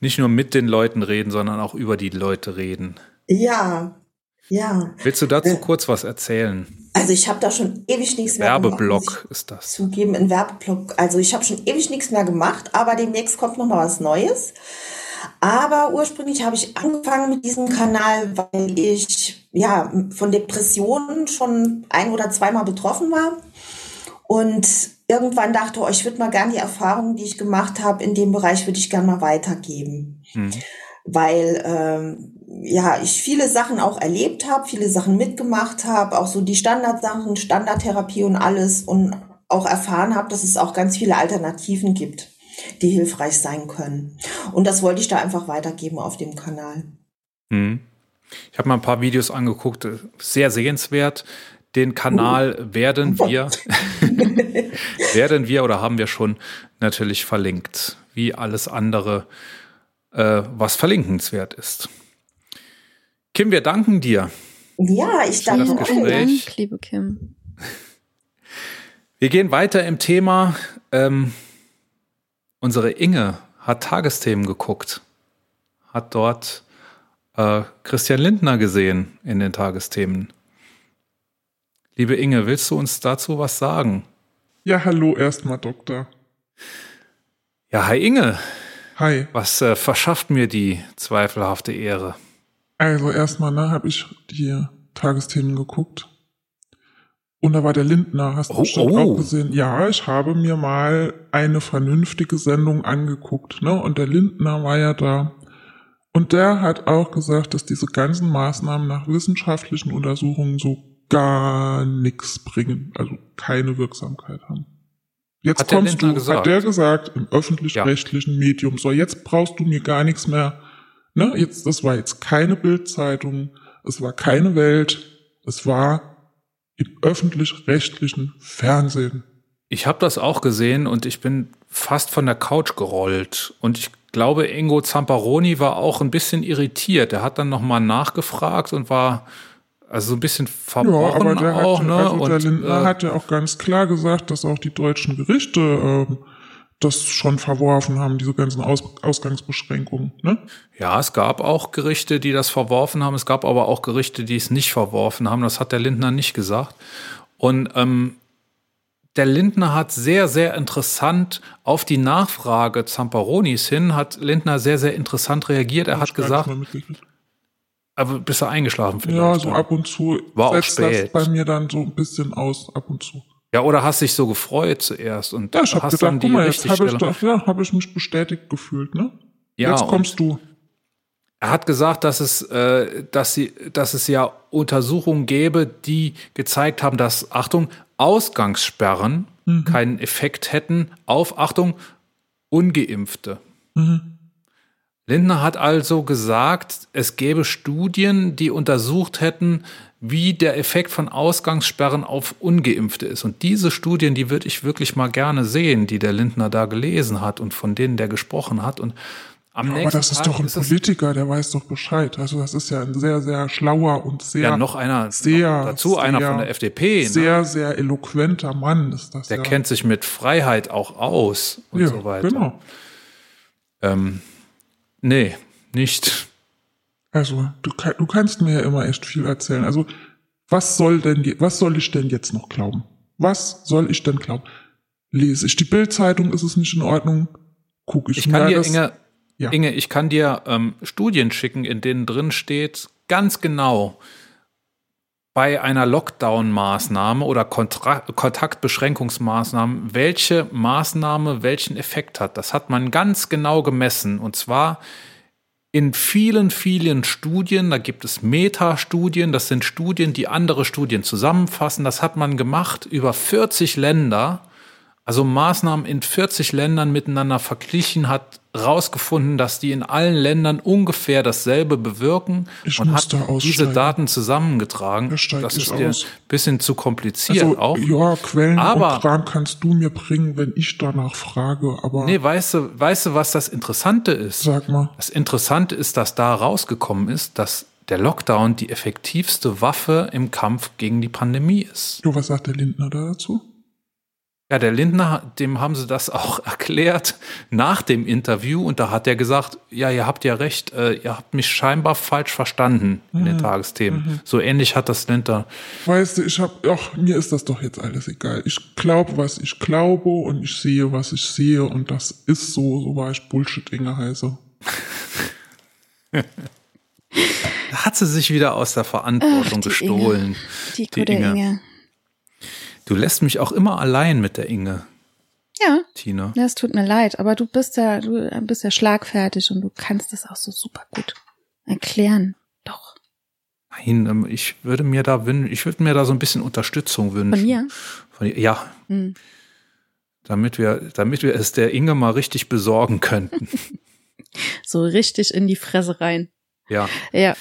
nicht nur mit den Leuten reden, sondern auch über die Leute reden. Ja, ja. Willst du dazu kurz was erzählen? Also ich habe da schon ewig nichts mehr gemacht. Werbeblock ist das. Zugeben, ein Werbeblock. Also ich habe schon ewig nichts mehr gemacht, aber demnächst kommt noch mal was Neues. Aber ursprünglich habe ich angefangen mit diesem Kanal, weil ich ja von Depressionen schon ein oder zweimal betroffen war und irgendwann dachte, oh, ich würde mal gern die Erfahrungen, die ich gemacht habe in dem Bereich, würde ich gern mal weitergeben. Hm. Weil ähm, ja, ich viele Sachen auch erlebt habe, viele Sachen mitgemacht habe, auch so die Standardsachen, Standardtherapie und alles und auch erfahren habe, dass es auch ganz viele Alternativen gibt die hilfreich sein können. Und das wollte ich da einfach weitergeben auf dem Kanal. Hm. Ich habe mal ein paar Videos angeguckt, sehr sehenswert. Den Kanal uh. werden wir, werden wir oder haben wir schon natürlich verlinkt, wie alles andere, äh, was verlinkenswert ist. Kim, wir danken dir. Ja, ich danke das Gespräch. Dank, liebe Kim. Wir gehen weiter im Thema. Ähm, Unsere Inge hat Tagesthemen geguckt, hat dort äh, Christian Lindner gesehen in den Tagesthemen. Liebe Inge, willst du uns dazu was sagen? Ja, hallo erstmal, Doktor. Ja, hi Inge. Hi. Was äh, verschafft mir die zweifelhafte Ehre? Also erstmal, ne, habe ich die Tagesthemen geguckt und da war der Lindner, hast du oh, bestimmt oh. auch gesehen. Ja, ich habe mir mal eine vernünftige Sendung angeguckt, ne? Und der Lindner war ja da. Und der hat auch gesagt, dass diese ganzen Maßnahmen nach wissenschaftlichen Untersuchungen so gar nichts bringen, also keine Wirksamkeit haben. Jetzt hat kommst du, gesagt? hat der gesagt, im öffentlich-rechtlichen ja. Medium, so jetzt brauchst du mir gar nichts mehr, ne? Jetzt, das war jetzt keine Bildzeitung, es war keine Welt, es war im öffentlich-rechtlichen Fernsehen. Ich habe das auch gesehen und ich bin fast von der Couch gerollt. Und ich glaube, Ingo Zamparoni war auch ein bisschen irritiert. Er hat dann nochmal nachgefragt und war also so ein bisschen verbrochen ja, aber der auch. Hatte, ne? Also und, der Lindner äh, hat ja auch ganz klar gesagt, dass auch die deutschen Gerichte äh, das schon verworfen haben, diese ganzen Aus Ausgangsbeschränkungen. Ne? Ja, es gab auch Gerichte, die das verworfen haben. Es gab aber auch Gerichte, die es nicht verworfen haben. Das hat der Lindner nicht gesagt. Und ähm, der Lindner hat sehr, sehr interessant auf die Nachfrage Zamparonis hin, hat Lindner sehr, sehr interessant reagiert. Er hat gesagt, aber bist du eingeschlafen vielleicht? Ja, so ab und zu War auch spät. das bei mir dann so ein bisschen aus, ab und zu. Ja, oder hast dich so gefreut zuerst und ja, ich hab hast gedacht, dann die guck mal, jetzt habe ich, doch, ja, hab ich mich bestätigt gefühlt, ne? Ja, jetzt kommst du. Er hat gesagt, dass es, äh, dass sie, dass es ja Untersuchungen gäbe, die gezeigt haben, dass Achtung Ausgangssperren mhm. keinen Effekt hätten auf Achtung ungeimpfte. Mhm. Lindner hat also gesagt, es gäbe Studien, die untersucht hätten, wie der Effekt von Ausgangssperren auf Ungeimpfte ist. Und diese Studien, die würde ich wirklich mal gerne sehen, die der Lindner da gelesen hat und von denen der gesprochen hat. Und am ja, aber das ist Tag doch ein Politiker, der weiß doch Bescheid. Also das ist ja ein sehr, sehr schlauer und sehr. Ja, noch einer, sehr, noch dazu sehr, einer von der FDP. Ne? Sehr, sehr eloquenter Mann ist das. Der ja. kennt sich mit Freiheit auch aus und ja, so weiter. Genau. Ähm, Nee, nicht. Also, du, du kannst mir ja immer echt viel erzählen. Also, was soll denn, was soll ich denn jetzt noch glauben? Was soll ich denn glauben? Lese ich die Bildzeitung, ist es nicht in Ordnung? Gucke ich, ich kann mir dir, das, Inge, ja. Inge, ich kann dir ähm, Studien schicken, in denen drin steht, ganz genau, bei einer Lockdown-Maßnahme oder Kontra Kontaktbeschränkungsmaßnahme, welche Maßnahme welchen Effekt hat. Das hat man ganz genau gemessen. Und zwar in vielen, vielen Studien, da gibt es Metastudien, das sind Studien, die andere Studien zusammenfassen. Das hat man gemacht über 40 Länder also Maßnahmen in 40 Ländern miteinander verglichen, hat rausgefunden, dass die in allen Ländern ungefähr dasselbe bewirken ich und hat da diese Daten zusammengetragen. Da das ist dir ein bisschen zu kompliziert also, auch. Ja, Quellen aber, und Kram kannst du mir bringen, wenn ich danach frage, aber. Nee, weißt du, weißt du, was das Interessante ist? Sag mal. Das Interessante ist, dass da rausgekommen ist, dass der Lockdown die effektivste Waffe im Kampf gegen die Pandemie ist. Du, was sagt der Lindner dazu? Ja, der Lindner, dem haben sie das auch erklärt nach dem Interview und da hat er gesagt, ja, ihr habt ja recht, äh, ihr habt mich scheinbar falsch verstanden in den mhm. Tagesthemen. Mhm. So ähnlich hat das Lindner. Weißt du, ich hab, ach, mir ist das doch jetzt alles egal. Ich glaube, was ich glaube und ich sehe, was ich sehe und das ist so, so war ich Bullshit-Inge heiße. da hat sie sich wieder aus der Verantwortung ach, die gestohlen. Inge. Die, die gute Inge. Inge. Du lässt mich auch immer allein mit der Inge. Ja. Tina. Ja, es tut mir leid, aber du bist ja, du bist ja schlagfertig und du kannst das auch so super gut erklären. Doch. Nein, ähm, ich würde mir da ich würde mir da so ein bisschen Unterstützung wünschen. Von mir? Von, ja. Hm. Damit wir, damit wir es der Inge mal richtig besorgen könnten. so richtig in die Fresse rein. Ja. Ja.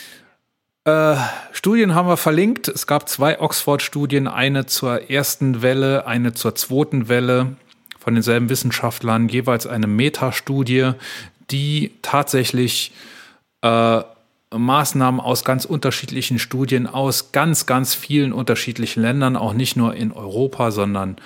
Äh, Studien haben wir verlinkt. Es gab zwei Oxford-Studien, eine zur ersten Welle, eine zur zweiten Welle von denselben Wissenschaftlern, jeweils eine Metastudie, die tatsächlich äh, Maßnahmen aus ganz unterschiedlichen Studien aus ganz, ganz vielen unterschiedlichen Ländern, auch nicht nur in Europa, sondern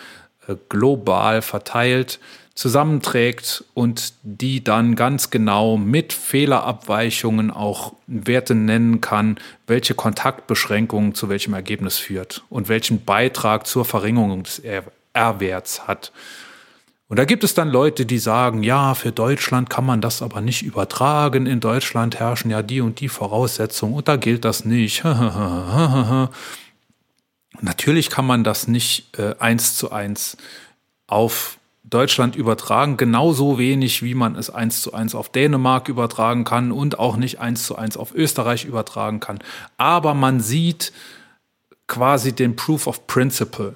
äh, global verteilt, zusammenträgt und die dann ganz genau mit Fehlerabweichungen auch Werte nennen kann, welche Kontaktbeschränkungen zu welchem Ergebnis führt und welchen Beitrag zur Verringerung des R-Werts hat. Und da gibt es dann Leute, die sagen, ja, für Deutschland kann man das aber nicht übertragen. In Deutschland herrschen ja die und die Voraussetzungen und da gilt das nicht. Natürlich kann man das nicht äh, eins zu eins auf Deutschland übertragen, genauso wenig wie man es eins zu eins auf Dänemark übertragen kann und auch nicht eins zu eins auf Österreich übertragen kann. Aber man sieht quasi den Proof of Principle.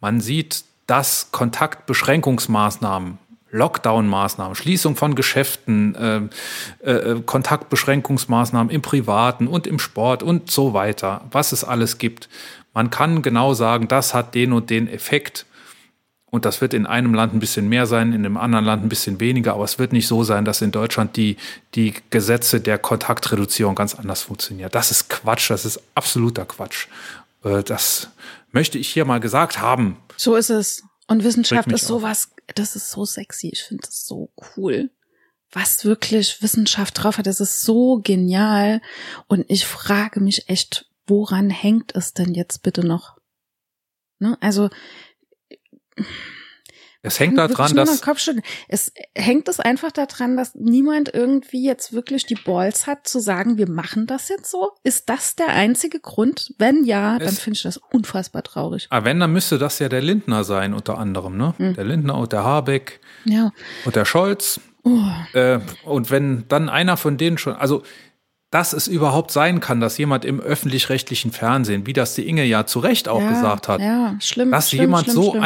Man sieht, dass Kontaktbeschränkungsmaßnahmen, Lockdown-Maßnahmen, Schließung von Geschäften, äh, äh, Kontaktbeschränkungsmaßnahmen im Privaten und im Sport und so weiter, was es alles gibt, Man kann genau sagen, das hat den und den Effekt. Und das wird in einem Land ein bisschen mehr sein, in einem anderen Land ein bisschen weniger. Aber es wird nicht so sein, dass in Deutschland die, die Gesetze der Kontaktreduzierung ganz anders funktionieren. Das ist Quatsch. Das ist absoluter Quatsch. Äh, das möchte ich hier mal gesagt haben. So ist es. Und Wissenschaft ist sowas, das ist so sexy. Ich finde das so cool. Was wirklich Wissenschaft drauf hat, das ist so genial. Und ich frage mich echt, woran hängt es denn jetzt bitte noch? Ne? Also, es hängt daran, dass es hängt es einfach daran, dass niemand irgendwie jetzt wirklich die Balls hat zu sagen, wir machen das jetzt so. Ist das der einzige Grund? Wenn ja, dann finde ich das unfassbar traurig. Aber ah, wenn, dann müsste das ja der Lindner sein, unter anderem, ne? Hm. Der Lindner und der Habeck ja. und der Scholz. Oh. Äh, und wenn dann einer von denen schon, also dass es überhaupt sein kann, dass jemand im öffentlich-rechtlichen Fernsehen, wie das die Inge ja zu Recht auch ja, gesagt hat, ja, schlimm, dass schlimm, jemand schlimm, so schlimm.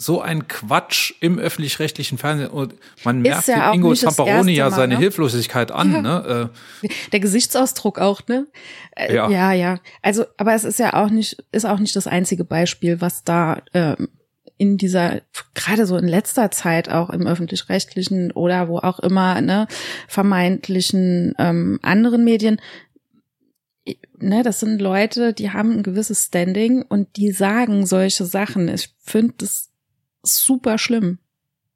So ein Quatsch im öffentlich-rechtlichen Fernsehen und man merkt ja Ingo Zamperoni ja seine ne? Hilflosigkeit an. Ja. Ne? Äh, Der Gesichtsausdruck auch, ne? Äh, ja. ja, ja. Also, aber es ist ja auch nicht, ist auch nicht das einzige Beispiel, was da ähm, in dieser, gerade so in letzter Zeit auch im öffentlich-rechtlichen oder wo auch immer, ne, vermeintlichen ähm, anderen Medien ne, das sind Leute, die haben ein gewisses Standing und die sagen solche Sachen. Ich finde das super schlimm.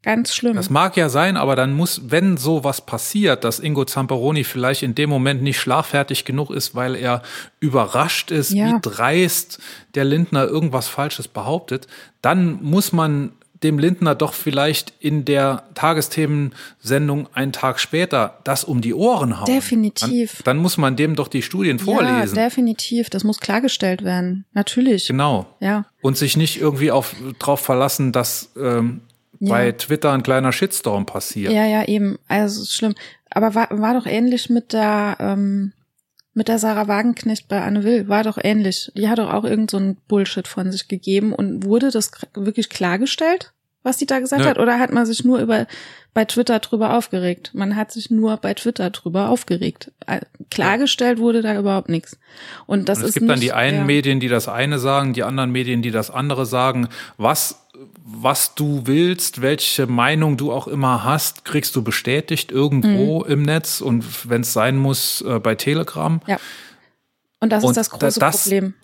Ganz schlimm. Das mag ja sein, aber dann muss, wenn sowas passiert, dass Ingo Zamperoni vielleicht in dem Moment nicht schlagfertig genug ist, weil er überrascht ist, ja. wie dreist der Lindner irgendwas Falsches behauptet, dann muss man dem Lindner doch vielleicht in der Tagesthemensendung einen Tag später das um die Ohren hauen. Definitiv. Dann, dann muss man dem doch die Studien vorlesen. Ja, definitiv. Das muss klargestellt werden. Natürlich. Genau. Ja. Und sich nicht irgendwie auf, drauf verlassen, dass ähm, ja. bei Twitter ein kleiner Shitstorm passiert. Ja, ja, eben. Also ist schlimm. Aber war, war doch ähnlich mit der ähm, mit der Sarah Wagenknecht bei Anne Will. War doch ähnlich. Die hat doch auch irgend so ein Bullshit von sich gegeben und wurde das wirklich klargestellt? Was die da gesagt Nö. hat? Oder hat man sich nur über bei Twitter drüber aufgeregt? Man hat sich nur bei Twitter drüber aufgeregt. Äh, klargestellt wurde da überhaupt nichts. Und das Und es ist gibt nicht, dann die einen ja. Medien, die das eine sagen, die anderen Medien, die das andere sagen. Was was du willst, welche Meinung du auch immer hast, kriegst du bestätigt irgendwo mhm. im Netz und wenn es sein muss, äh, bei Telegram. Ja. Und das und ist das große das, Problem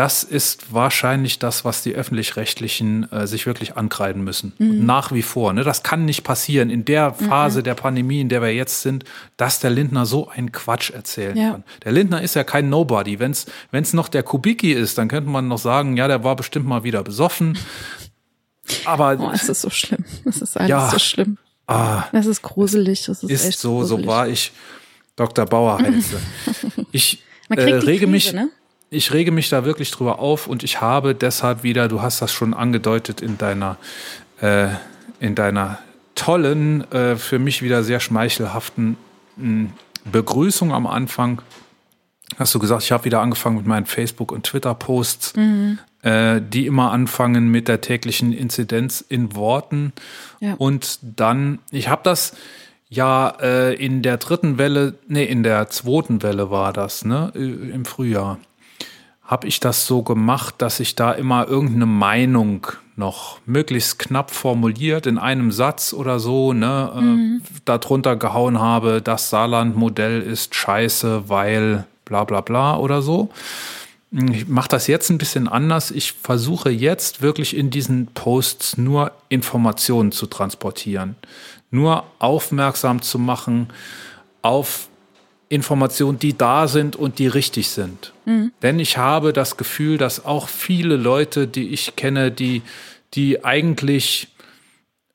das ist wahrscheinlich das, was die öffentlich-rechtlichen äh, sich wirklich ankreiden müssen. Mhm. Nach wie vor. Ne? Das kann nicht passieren in der Phase mhm. der Pandemie, in der wir jetzt sind, dass der Lindner so einen Quatsch erzählen ja. kann. Der Lindner ist ja kein Nobody. Wenn es noch der Kubicki ist, dann könnte man noch sagen, ja, der war bestimmt mal wieder besoffen. Aber oh, es ist so schlimm. Es ist alles ja, so schlimm. Ah, das ist gruselig. Das ist, ist echt so, gruselig. so war ich Dr. Bauer heiße. ich äh, rege Krise, mich. Ne? Ich rege mich da wirklich drüber auf und ich habe deshalb wieder, du hast das schon angedeutet in deiner, äh, in deiner tollen, äh, für mich wieder sehr schmeichelhaften mh, hm, Begrüßung am Anfang. Hast du gesagt, ich habe wieder angefangen mit meinen Facebook- und Twitter-Posts, mhm. äh, die immer anfangen mit der täglichen Inzidenz in Worten. Ja. Und dann, ich habe das ja äh, in der dritten Welle, nee, in der zweiten Welle war das, ne, im Frühjahr habe ich das so gemacht, dass ich da immer irgendeine Meinung noch möglichst knapp formuliert in einem Satz oder so, ne, äh, mhm. äh, darunter gehauen habe, das Saarland-Modell ist scheiße, weil bla bla bla oder so. Ich mache das jetzt ein bisschen anders. Ich versuche jetzt wirklich in diesen Posts nur Informationen zu transportieren, nur aufmerksam zu machen auf Informationen, die da sind und die richtig sind. Mhm. Denn ich habe das Gefühl, dass auch viele Leute, die ich kenne, die, die eigentlich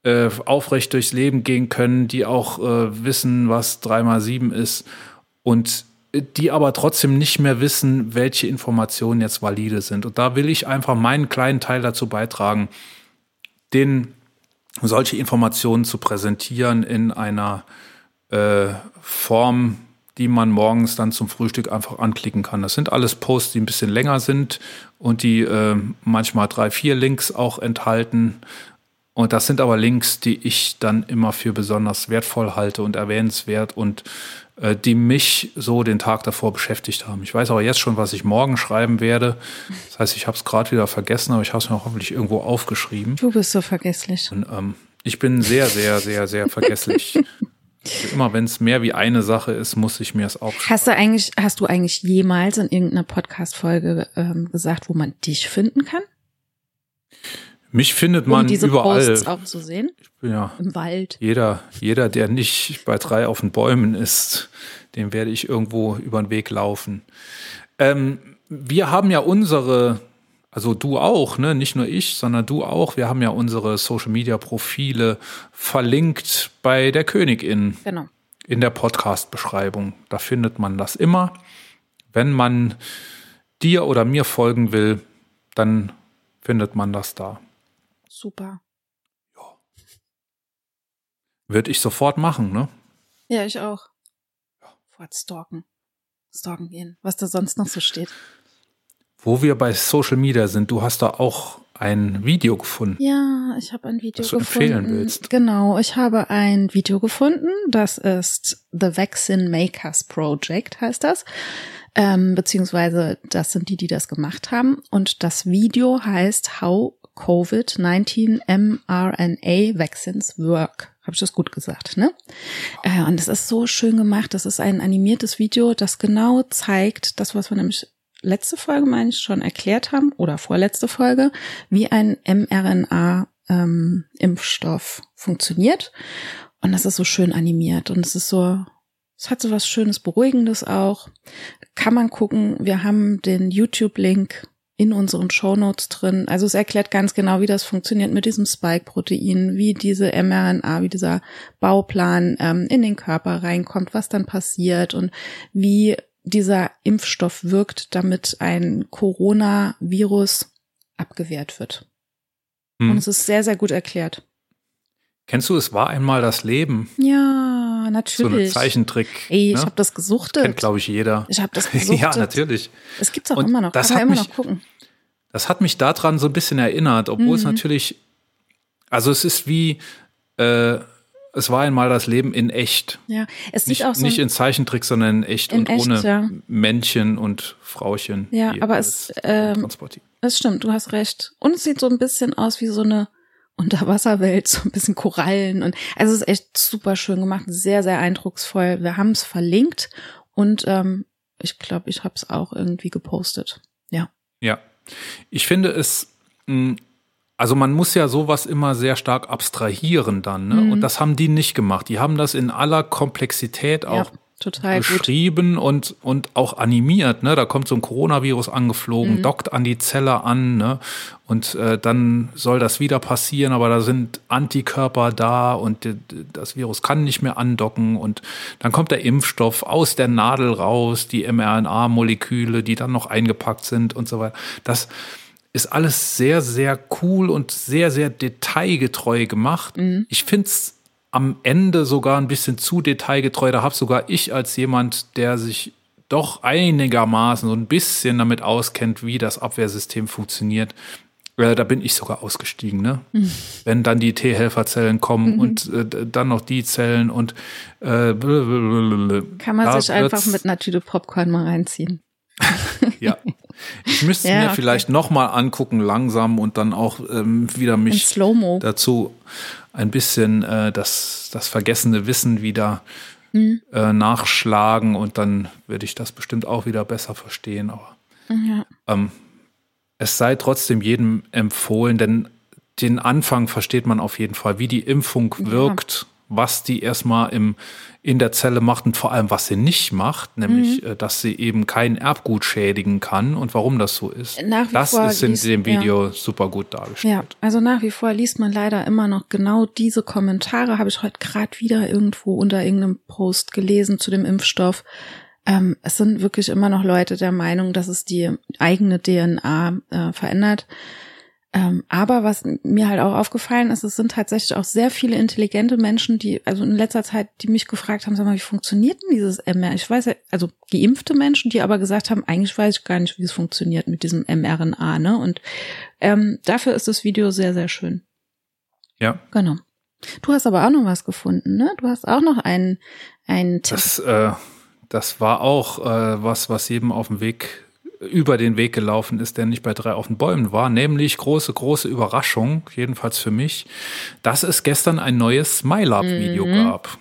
äh, aufrecht durchs Leben gehen können, die auch äh, wissen, was drei mal sieben ist und die aber trotzdem nicht mehr wissen, welche Informationen jetzt valide sind. Und da will ich einfach meinen kleinen Teil dazu beitragen, den solche Informationen zu präsentieren in einer äh, Form, die man morgens dann zum Frühstück einfach anklicken kann. Das sind alles Posts, die ein bisschen länger sind und die äh, manchmal drei, vier Links auch enthalten. Und das sind aber Links, die ich dann immer für besonders wertvoll halte und erwähnenswert und äh, die mich so den Tag davor beschäftigt haben. Ich weiß aber jetzt schon, was ich morgen schreiben werde. Das heißt, ich habe es gerade wieder vergessen, aber ich habe es mir hoffentlich irgendwo aufgeschrieben. Du bist so vergesslich. Und, ähm, ich bin sehr, sehr, sehr, sehr vergesslich. Immer wenn es mehr wie eine Sache ist, muss ich mir es aufschreiben. Hast du eigentlich, hast du eigentlich jemals in irgendeiner Podcast-Folge ähm, gesagt, wo man dich finden kann? Mich findet man um diese überall. Posts auch zu sehen. Ja im Wald. Jeder, jeder, der nicht bei drei auf den Bäumen ist, dem werde ich irgendwo über den Weg laufen. Ähm, wir haben ja unsere also du auch, ne? Nicht nur ich, sondern du auch. Wir haben ja unsere Social Media Profile verlinkt bei der Königin. Genau. In der Podcast-Beschreibung. Da findet man das immer. Wenn man dir oder mir folgen will, dann findet man das da. Super. Ja. Würde ich sofort machen, ne? Ja, ich auch. Ja. Fort stalken. Stalken gehen, was da sonst noch so steht. Wo wir bei Social Media sind, du hast da auch ein Video gefunden. Ja, ich habe ein Video das du gefunden. empfehlen willst. Genau, ich habe ein Video gefunden. Das ist The Vaccine Makers Project, heißt das. Ähm, beziehungsweise das sind die, die das gemacht haben. Und das Video heißt How COVID-19 mRNA Vaccines Work. Habe ich das gut gesagt, ne? Äh, und es ist so schön gemacht. Das ist ein animiertes Video, das genau zeigt, das, was wir nämlich letzte Folge, meine ich, schon erklärt haben oder vorletzte Folge, wie ein mRNA-Impfstoff ähm, funktioniert. Und das ist so schön animiert und es ist so, es hat so was Schönes, Beruhigendes auch. Kann man gucken. Wir haben den YouTube-Link in unseren Shownotes drin. Also es erklärt ganz genau, wie das funktioniert mit diesem Spike-Protein, wie diese mRNA, wie dieser Bauplan ähm, in den Körper reinkommt, was dann passiert und wie dieser Impfstoff wirkt, damit ein Coronavirus abgewehrt wird. Hm. Und es ist sehr, sehr gut erklärt. Kennst du, es war einmal das Leben? Ja, natürlich. So ein Zeichentrick. Ey, ich ne? habe das gesuchtet. Kennt, glaube ich, jeder. Ich habe das gesuchtet. ja, natürlich. Es gibt's auch Und immer noch. Das Kann man immer mich, noch gucken. Das hat mich daran so ein bisschen erinnert, obwohl mhm. es natürlich, also es ist wie, äh, es war einmal das Leben in echt. Ja, es sieht nicht, auch so. Nicht in Zeichentrick, sondern in echt in und echt, ohne ja. Männchen und Frauchen. Ja, aber es, ähm, es stimmt, du hast recht. Und es sieht so ein bisschen aus wie so eine Unterwasserwelt, so ein bisschen Korallen und also es ist echt super schön gemacht, sehr, sehr eindrucksvoll. Wir haben es verlinkt und ähm, ich glaube, ich habe es auch irgendwie gepostet. Ja. Ja. Ich finde es mh, also man muss ja sowas immer sehr stark abstrahieren dann, ne? Mhm. Und das haben die nicht gemacht. Die haben das in aller Komplexität auch ja, total beschrieben und, und auch animiert, ne? Da kommt so ein Coronavirus angeflogen, mhm. dockt an die Zelle an, ne? Und äh, dann soll das wieder passieren, aber da sind Antikörper da und das Virus kann nicht mehr andocken und dann kommt der Impfstoff aus der Nadel raus, die mRNA-Moleküle, die dann noch eingepackt sind und so weiter. Das ist alles sehr, sehr cool und sehr, sehr detailgetreu gemacht. Mhm. Ich finde es am Ende sogar ein bisschen zu detailgetreu. Da habe sogar ich als jemand, der sich doch einigermaßen so ein bisschen damit auskennt, wie das Abwehrsystem funktioniert, äh, da bin ich sogar ausgestiegen, ne? Mhm. Wenn dann die T-Helferzellen kommen mhm. und äh, dann noch die Zellen und äh, kann man sich einfach mit einer Tüte Popcorn mal reinziehen. ja. Ich müsste ja, mir okay. vielleicht nochmal angucken, langsam und dann auch ähm, wieder mich dazu ein bisschen äh, das, das vergessene Wissen wieder mhm. äh, nachschlagen und dann werde ich das bestimmt auch wieder besser verstehen. Aber ja. ähm, es sei trotzdem jedem empfohlen, denn den Anfang versteht man auf jeden Fall, wie die Impfung wirkt was die erstmal im, in der Zelle macht und vor allem, was sie nicht macht, nämlich, mhm. Äh, dass sie eben kein Erbgut schädigen kann und warum das so ist. Nach wie das vor ist in liest, dem Video ja. super gut dargestellt. Ja, also nach wie vor liest man leider immer noch genau diese Kommentare, habe ich heute gerade wieder irgendwo unter irgendeinem Post gelesen zu dem Impfstoff. Ähm, es sind wirklich immer noch Leute der Meinung, dass es die eigene DNA äh, verändert. Ähm, aber was mir halt auch aufgefallen ist, es sind tatsächlich auch sehr viele intelligente Menschen, die, also in letzter Zeit, die mich gefragt haben, sag mal, wie funktioniert denn dieses mRNA? Ich weiß ja, also geimpfte Menschen, die aber gesagt haben, eigentlich weiß ich gar nicht, wie es funktioniert mit diesem mRNA, ne? Und ähm, dafür ist das Video sehr, sehr schön. Ja. Genau. Du hast aber auch noch was gefunden, ne? Du hast auch noch einen, einen Tipp. Das, äh, das war auch äh, was, was jedem auf dem Weg über den Weg gelaufen ist, der nicht bei drei auf den Bäumen war, nämlich große, große Überraschung, jedenfalls für mich, dass es gestern ein neues MyLab-Video mhm. gab.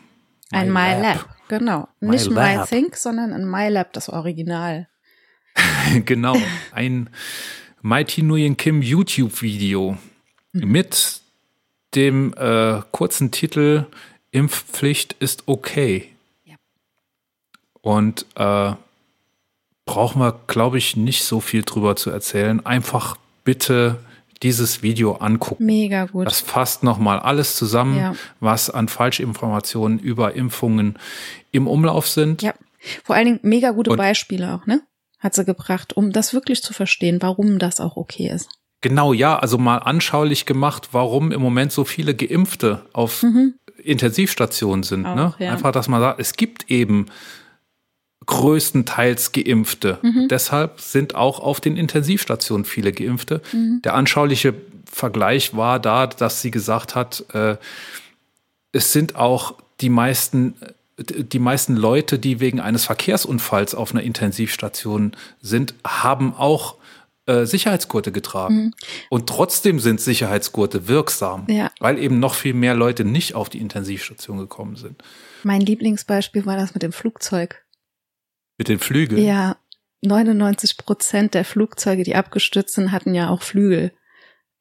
Ein MyLab, genau. My nicht MyThink, sondern ein MyLab, das Original. genau, ein Mighty Nguyen Kim YouTube-Video mhm. mit dem äh, kurzen Titel Impfpflicht ist okay. Ja. Und äh, brauchen wir, glaube ich, nicht so viel drüber zu erzählen. Einfach bitte dieses Video angucken. Mega gut. Das fasst nochmal alles zusammen, ja. was an Falschinformationen über Impfungen im Umlauf sind. Ja, vor allen Dingen mega gute Und Beispiele auch, ne? Hat sie gebracht, um das wirklich zu verstehen, warum das auch okay ist. Genau, ja, also mal anschaulich gemacht, warum im Moment so viele Geimpfte auf mhm. Intensivstationen sind. Auch, ne? Ja. Einfach, dass man sagt, es gibt eben größtenteils Geimpfte. Mhm. Deshalb sind auch auf den Intensivstationen viele Geimpfte. Mhm. Der anschauliche Vergleich war da, dass sie gesagt hat, äh, es sind auch die meisten die meisten Leute, die wegen eines Verkehrsunfalls auf einer Intensivstation sind, haben auch äh, Sicherheitsgurte getragen. Mhm. Und trotzdem sind Sicherheitsgurte wirksam, ja. weil eben noch viel mehr Leute nicht auf die Intensivstation gekommen sind. Mein Lieblingsbeispiel war das mit dem Flugzeug. Mit den Flügeln? Ja, 99 Prozent der Flugzeuge, die abgestürzt sind, hatten ja auch Flügel.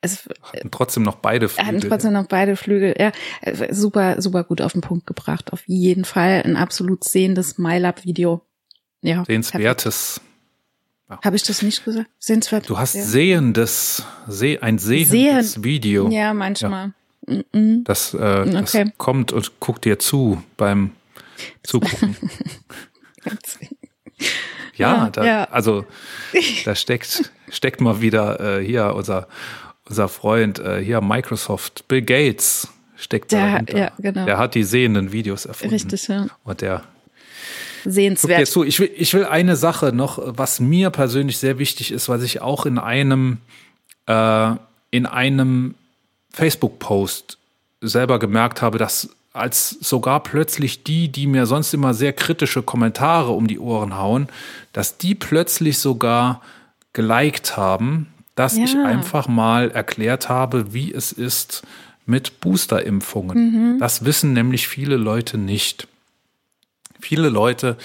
Es hatten trotzdem noch beide Flügel. Hatten trotzdem noch beide Flügel. Ja, super, super gut auf den Punkt gebracht. Auf jeden Fall ein absolut sehendes MyLab-Video. Ja. Sehenswertes. Habe ich das nicht gesagt? Sehenswert. Du hast ja. sehendes, seh, ein sehendes Sehen. Video. Ja, manchmal. Ja. Mhm. Das, äh, das okay. kommt und guckt dir zu beim Zugucken. Ja, da, ja. also da steckt, steckt mal wieder äh, hier unser, unser Freund, äh, hier Microsoft, Bill Gates steckt der, dahinter. Ja, genau. Der hat die sehenden Videos erfunden. Richtig, ja. Und der sehenswert. Jetzt zu. Ich will, ich will eine Sache noch, was mir persönlich sehr wichtig ist, was ich auch in einem, äh, in einem Facebook-Post selber gemerkt habe, dass als sogar plötzlich die, die mir sonst immer sehr kritische Kommentare um die Ohren hauen, dass die plötzlich sogar geliked haben, dass ja. ich einfach mal erklärt habe, wie es ist mit Boosterimpfungen. Mhm. Das wissen nämlich viele Leute nicht. Viele Leute,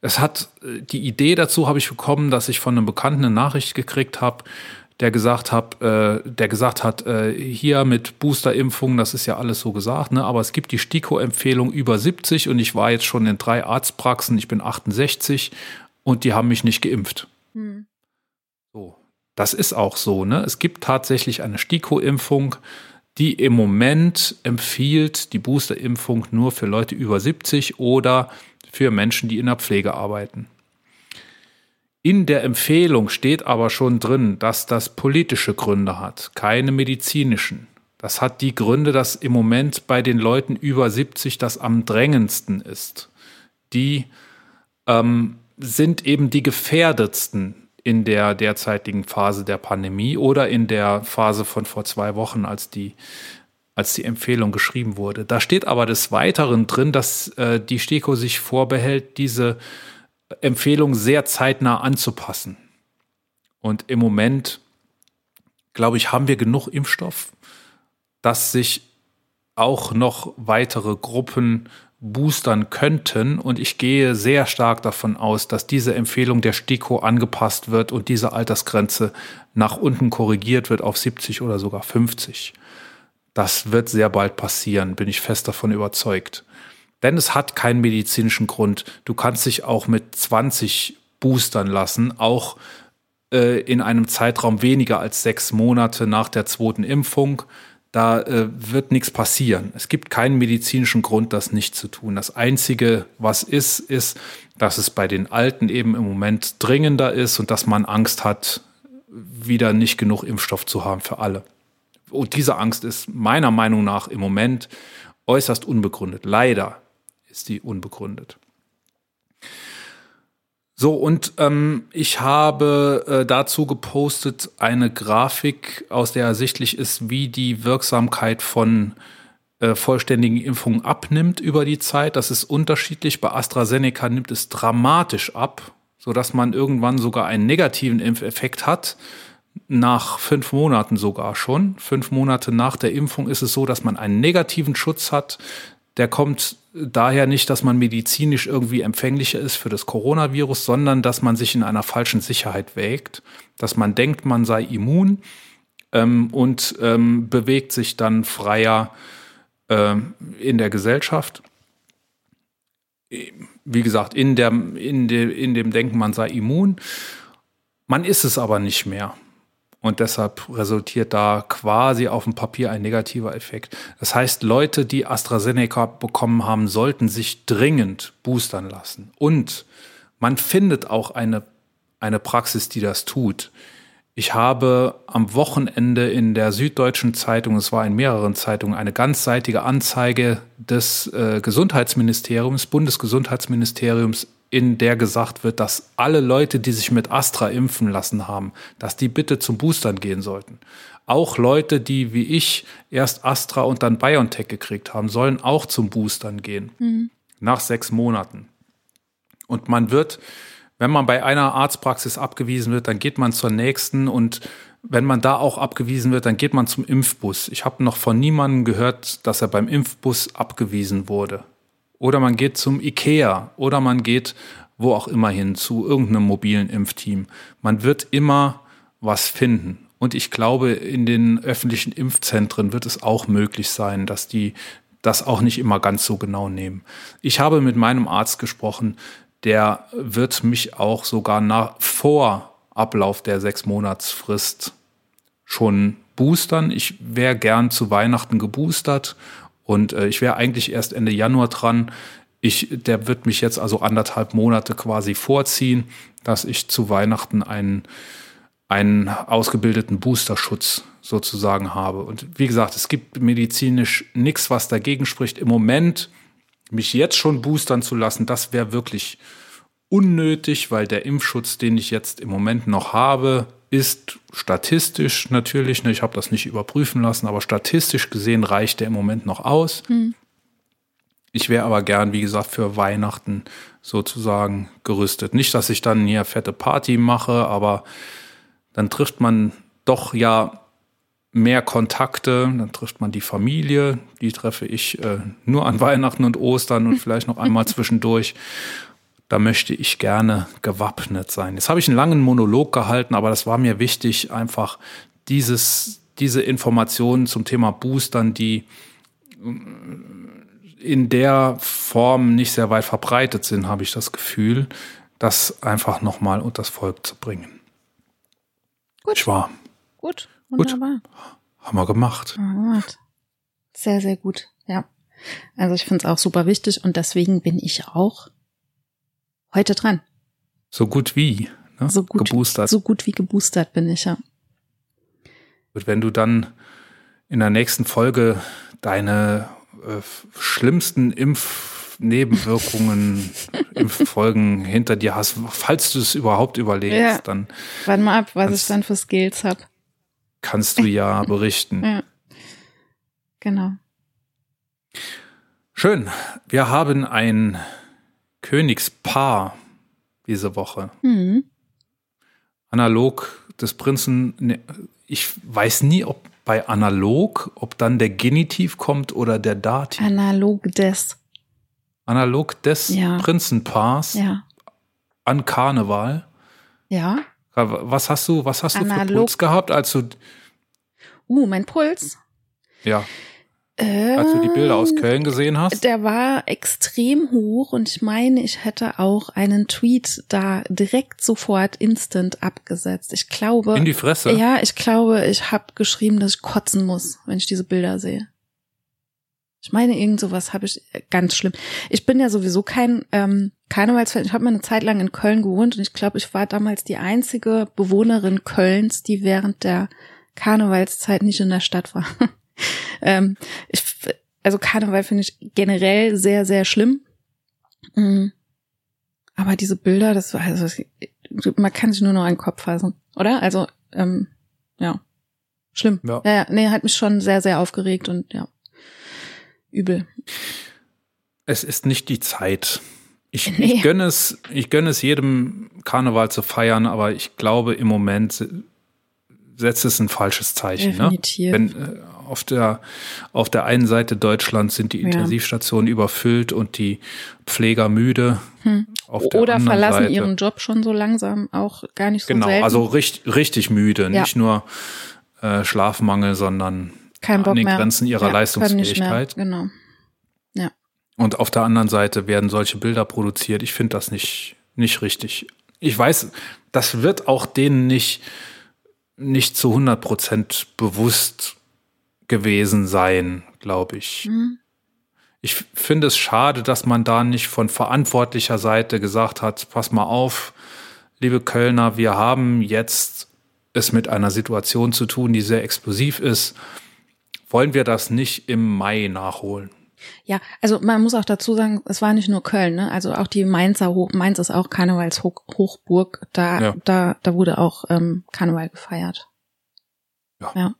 es hat äh, die Idee dazu habe ich bekommen, dass ich von einem Bekannten eine Nachricht gekriegt habe, der gesagt hat, äh, der gesagt hat, äh, hier mit Boosterimpfungen, das ist ja alles so gesagt, ne? Aber es gibt die STIKO-Empfehlung über 70 und ich war jetzt schon in drei Arztpraxen, ich bin 68 und die haben mich nicht geimpft. Hm. So, das ist auch so, ne? Es gibt tatsächlich eine STIKO-Impfung, die im Moment empfiehlt die Boosterimpfung nur für Leute über 70 oder für Menschen, die in der Pflege arbeiten. In der Empfehlung steht aber schon drin, dass das politische Gründe hat, keine medizinischen. Das hat die Gründe, dass im Moment bei den Leuten über 70 das am drängendsten ist. Die ähm, sind eben die gefährdetsten in der derzeitigen Phase der Pandemie oder in der Phase von vor zwei Wochen, als die, als die Empfehlung geschrieben wurde. Da steht aber des Weiteren drin, dass äh, die STIKO sich vorbehält, diese Empfehlung sehr zeitnah anzupassen. Und im Moment, glaube ich, haben wir genug Impfstoff, dass sich auch noch weitere Gruppen boostern könnten. Und ich gehe sehr stark davon aus, dass diese Empfehlung der STIKO angepasst wird und diese Altersgrenze nach unten korrigiert wird auf 70 oder sogar 50. Das wird sehr bald passieren, bin ich fest davon überzeugt. Denn es hat keinen medizinischen Grund. Du kannst dich auch mit 20 boostern lassen, auch äh, in einem Zeitraum weniger als sechs Monate nach der zweiten Impfung. Da äh, wird nichts passieren. Es gibt keinen medizinischen Grund, das nicht zu tun. Das Einzige, was ist, ist, dass es bei den Alten eben im Moment dringender ist und dass man Angst hat, wieder nicht genug Impfstoff zu haben für alle. Und diese Angst ist meiner Meinung nach im Moment äußerst unbegründet. Leider ist die unbegründet. So, und ähm, ich habe äh, dazu gepostet eine Grafik, aus der ersichtlich ist, wie die Wirksamkeit von äh, vollständigen Impfungen abnimmt über die Zeit. Das ist unterschiedlich. Bei AstraZeneca nimmt es dramatisch ab, sodass man irgendwann sogar einen negativen Impfeffekt hat. Nach fünf Monaten sogar schon. Fünf Monate nach der Impfung ist es so, dass man einen negativen Schutz hat. Der kommt daher nicht, dass man medizinisch irgendwie empfänglicher ist für das Coronavirus, sondern dass man sich in einer falschen Sicherheit wägt, dass man denkt, man sei immun ähm, und ähm, bewegt sich dann freier ähm, in der Gesellschaft. Wie gesagt, in, der, in, de, in dem Denken, man sei immun. Man ist es aber nicht mehr. Und deshalb resultiert da quasi auf dem Papier ein negativer Effekt. Das heißt, Leute, die AstraZeneca bekommen haben, sollten sich dringend boostern lassen. Und man findet auch eine, eine Praxis, die das tut. Ich habe am Wochenende in der Süddeutschen Zeitung, es war in mehreren Zeitungen, eine ganzseitige Anzeige des äh, Gesundheitsministeriums, Bundesgesundheitsministeriums in der gesagt wird, dass alle Leute, die sich mit Astra impfen lassen haben, dass die bitte zum Boostern gehen sollten. Auch Leute, die wie ich erst Astra und dann BioNTech gekriegt haben, sollen auch zum Boostern gehen. Mhm. Nach sechs Monaten. Und man wird, wenn man bei einer Arztpraxis abgewiesen wird, dann geht man zur nächsten und wenn man da auch abgewiesen wird, dann geht man zum Impfbus. Ich habe noch von niemandem gehört, dass er beim Impfbus abgewiesen wurde. Oder man geht zum IKEA oder man geht wo auch immer hin zu irgendeinem mobilen Impfteam. Man wird immer was finden. Und ich glaube, in den öffentlichen Impfzentren wird es auch möglich sein, dass die das auch nicht immer ganz so genau nehmen. Ich habe mit meinem Arzt gesprochen, der wird mich auch sogar nach, vor Ablauf der sechs Monatsfrist schon boostern. Ich wäre gern zu Weihnachten geboostert und äh, ich wäre eigentlich erst Ende Januar dran. Ich, der wird mich jetzt also anderthalb Monate quasi vorziehen, dass ich zu Weihnachten einen, einen ausgebildeten Boosterschutz sozusagen habe. Und wie gesagt, es gibt medizinisch nichts, was dagegen spricht. Im Moment mich jetzt schon boostern zu lassen, das wäre wirklich unnötig, weil der Impfschutz, den ich jetzt im Moment noch habe, ist statistisch natürlich, ne, ich habe das nicht überprüfen lassen, aber statistisch gesehen reicht der im Moment noch aus. Hm. Ich wäre aber gern, wie gesagt, für Weihnachten sozusagen gerüstet. Nicht, dass ich dann hier fette Party mache, aber dann trifft man doch ja mehr Kontakte, dann trifft man die Familie, die treffe ich äh, nur an Weihnachten und Ostern und vielleicht noch einmal zwischendurch da möchte ich gerne gewappnet sein. Jetzt habe ich einen langen Monolog gehalten, aber das war mir wichtig, einfach dieses, diese Informationen zum Thema Boostern, die in der Form nicht sehr weit verbreitet sind, habe ich das Gefühl, das einfach nochmal unter das Volk zu bringen. Gut. Ich war. Gut, wunderbar. Gut. Haben wir gemacht. Sehr, sehr gut, ja. Also ich finde es auch super wichtig und deswegen bin ich auch heute dran. So gut wie, ne? So gut, geboostert. So gut wie geboostert bin ich, ja. Und wenn du dann in der nächsten Folge deine äh, schlimmsten Impfnebenwirkungen, Impffolgen hinter dir hast, falls du es überhaupt überlegst, ja. dann. Warte mal ab, was ich dann für Skills habe. Kannst du ja berichten. Ja. Genau. Schön. Wir haben ein Königspaar diese Woche. Mhm. Analog des Prinzen, ne, ich weiß nie, ob bei analog, ob dann der Genitiv kommt oder der Dativ. Analog des. Analog des ja. Prinzenpaars ja. an Karneval. Ja. Was hast du, was hast Analog. du für Puls gehabt, als du. Uh, mein Puls. Ja. Als du die Bilder aus Köln gesehen hast? Der war extrem hoch und ich meine, ich hätte auch einen Tweet da direkt sofort instant abgesetzt. Ich glaube. In die Fresse? Ja, ich glaube, ich habe geschrieben, dass ich kotzen muss, wenn ich diese Bilder sehe. Ich meine, irgend sowas habe ich äh, ganz schlimm. Ich bin ja sowieso kein ähm, Karnevalsfan. Ich habe mal eine Zeit lang in Köln gewohnt und ich glaube, ich war damals die einzige Bewohnerin Kölns, die während der Karnevalszeit nicht in der Stadt war. ähm, ich, also Karneval finde ich generell sehr, sehr schlimm. Mhm. Aber diese Bilder, das war also man kann sich nur noch einen Kopf fassen, oder? Also ähm, ja, schlimm. Ja. ja, nee, hat mich schon sehr, sehr aufgeregt und ja. übel. Es ist nicht die Zeit. Ich, nee. ich, gönne es, ich gönne es jedem Karneval zu feiern, aber ich glaube im Moment setzt es ein falsches Zeichen. Ne? Definitiv. Ne? Wenn, äh, auf der, auf der einen Seite Deutschlands sind die Intensivstationen ja. überfüllt und die Pfleger müde. Hm. Oder verlassen Seite. ihren Job schon so langsam, auch gar nicht so Genau, selten. also richtig, richtig müde. Ja. Nicht nur äh, Schlafmangel, sondern Kein Bock an den mehr. Grenzen ihrer ja, Leistungsfähigkeit. Genau. Ja. Und auf der anderen Seite werden solche Bilder produziert. Ich finde das nicht, nicht richtig. Ich weiß, das wird auch denen nicht, nicht zu 100 Prozent bewusst gewesen sein, glaube ich. Mhm. Ich finde es schade, dass man da nicht von verantwortlicher Seite gesagt hat, pass mal auf, liebe Kölner, wir haben jetzt es mit einer Situation zu tun, die sehr explosiv ist. Wollen wir das nicht im Mai nachholen? Ja, also man muss auch dazu sagen, es war nicht nur Köln, ne? Also auch die Mainzer Hoch, Mainz ist auch Karnevalshochburg. Da, ja. da, da wurde auch ähm, Karneval gefeiert. Ja. ja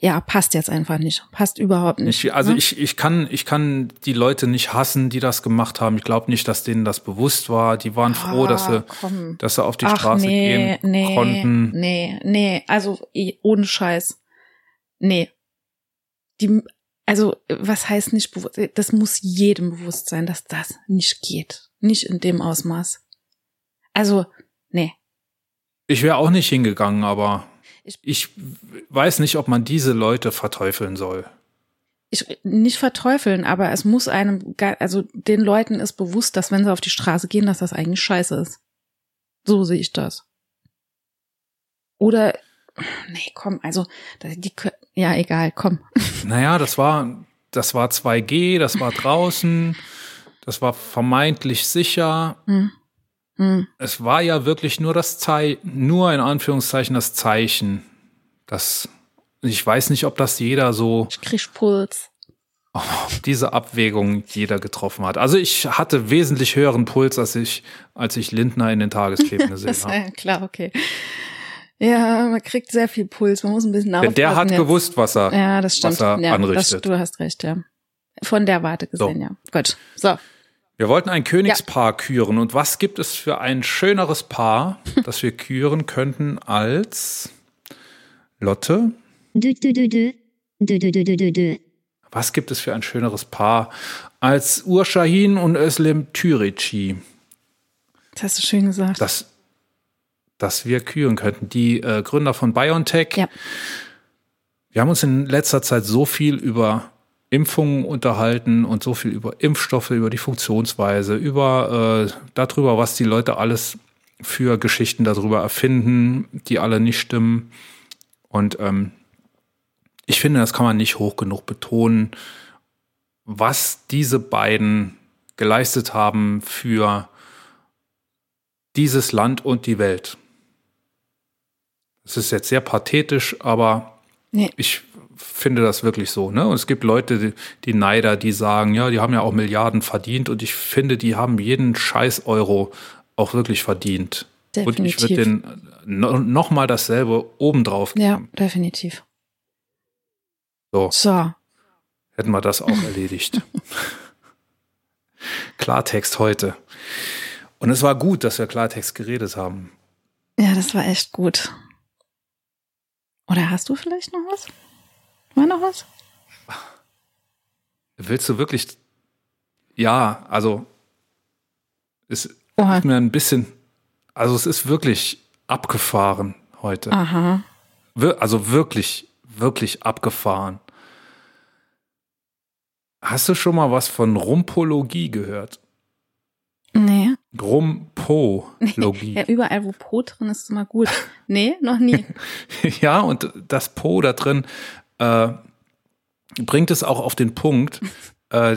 ja, passt jetzt einfach nicht. Passt überhaupt nicht. Ich, also ne? ich, ich kann, ich kann die Leute nicht hassen, die das gemacht haben. Ich glaube nicht, dass denen das bewusst war. Die waren ah, froh, dass sie, komm. dass sie auf die Ach, Straße nee, gehen nee, konnten. Nee, nee, also ohne Scheiß. Nee. Die, also, was heißt nicht bewusst? Das muss jedem bewusst sein, dass das nicht geht. Nicht in dem Ausmaß. Also, nee. Ich wäre auch nicht hingegangen, aber ich, ich weiß nicht, ob man diese Leute verteufeln soll. Ich, nicht verteufeln, aber es muss einem, also den Leuten ist bewusst, dass wenn sie auf die Straße gehen, dass das eigentlich scheiße ist. So sehe ich das. Oder, nee, komm, also, die, ja, egal, komm. Naja, das war, das war 2G, das war draußen, das war vermeintlich sicher. Hm. Hm. Es war ja wirklich nur das Zeichen, nur in Anführungszeichen das Zeichen. Das, ich weiß nicht, ob das jeder so. Ich krieg Puls. Diese Abwägung jeder getroffen hat. Also ich hatte wesentlich höheren Puls, als ich, als ich Lindner in den Tageskleben gesehen habe. Ja, klar, okay. Ja, man kriegt sehr viel Puls. Man muss ein bisschen aufpassen. Denn der hat jetzt. gewusst, was er, ja, das stimmt. was er ja, anrichtet. Das, du hast recht, ja. Von der Warte gesehen, so. ja. Gut. So. Wir wollten ein Königspaar ja. küren. Und was gibt es für ein schöneres Paar, das wir küren könnten als Lotte? Was gibt es für ein schöneres Paar als Urshahin und Özlem Türici? Das hast du schön gesagt. Das, dass wir küren könnten. Die äh, Gründer von BioNTech. Ja. Wir haben uns in letzter Zeit so viel über Impfungen unterhalten und so viel über Impfstoffe, über die Funktionsweise, über äh, darüber, was die Leute alles für Geschichten darüber erfinden, die alle nicht stimmen. Und ähm, ich finde, das kann man nicht hoch genug betonen, was diese beiden geleistet haben für dieses Land und die Welt. Es ist jetzt sehr pathetisch, aber nee. ich finde das wirklich so. Ne? Und es gibt Leute, die, die Neider, die sagen, ja, die haben ja auch Milliarden verdient und ich finde, die haben jeden scheiß Euro auch wirklich verdient. Definitiv. Und ich würde den noch mal dasselbe obendrauf geben. Ja, definitiv. So. so. Hätten wir das auch erledigt. Klartext heute. Und es war gut, dass wir Klartext geredet haben. Ja, das war echt gut. Oder hast du vielleicht noch was? War noch was? Willst du wirklich? Ja, also es Oha. ist mir ein bisschen, also es ist wirklich abgefahren heute. Aha. Also wirklich, wirklich abgefahren. Hast du schon mal was von Rumpologie gehört? Nee. Rumpologie. ja, überall, wo Po drin ist, ist immer gut. Nee, noch nie. ja, und das Po da drin äh, bringt es auch auf den Punkt. äh,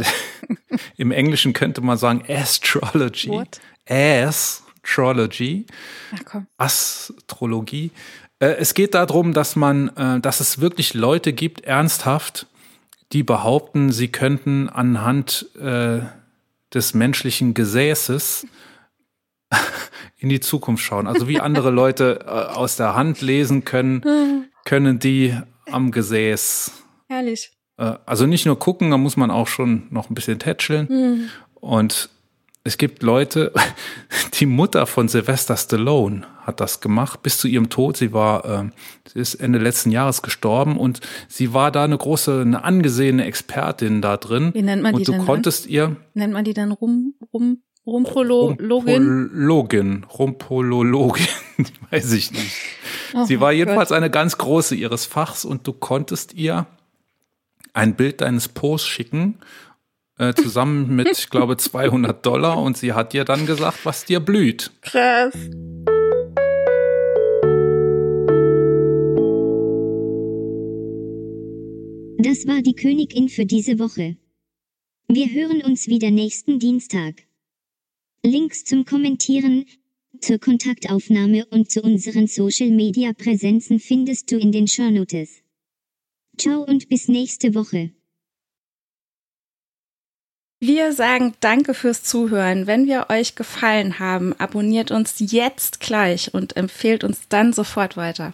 Im Englischen könnte man sagen Astrology. What? Astrology. Ach, komm. Astrologie. Äh, es geht darum, dass man, äh, dass es wirklich Leute gibt, ernsthaft, die behaupten, sie könnten anhand äh, des menschlichen Gesäßes in die Zukunft schauen. Also wie andere Leute äh, aus der Hand lesen können, können die am Gesäß Herrlich. Äh, also nicht nur gucken, da muss man auch schon noch ein bisschen tätscheln. Mhm. Und es gibt Leute, die Mutter von Sylvester Stallone hat das gemacht bis zu ihrem Tod. Sie war, äh, sie ist Ende letzten Jahres gestorben und sie war da eine große, eine angesehene Expertin da drin. Wie nennt man und die du denn? konntest dann? ihr. Nennt man die dann rum, rum, Rumpolologin? Rumpologin, Rumpolologin, weiß ich nicht. Oh sie war jedenfalls Gott. eine ganz große ihres Fachs und du konntest ihr ein Bild deines Posts schicken äh, zusammen mit, ich glaube, 200 Dollar und sie hat dir dann gesagt, was dir blüht. Krass. Das war die Königin für diese Woche. Wir hören uns wieder nächsten Dienstag. Links zum Kommentieren, zur Kontaktaufnahme und zu unseren Social Media Präsenzen findest du in den Shownotes. Ciao und bis nächste Woche. Wir sagen danke fürs Zuhören. Wenn wir euch gefallen haben, abonniert uns jetzt gleich und empfehlt uns dann sofort weiter.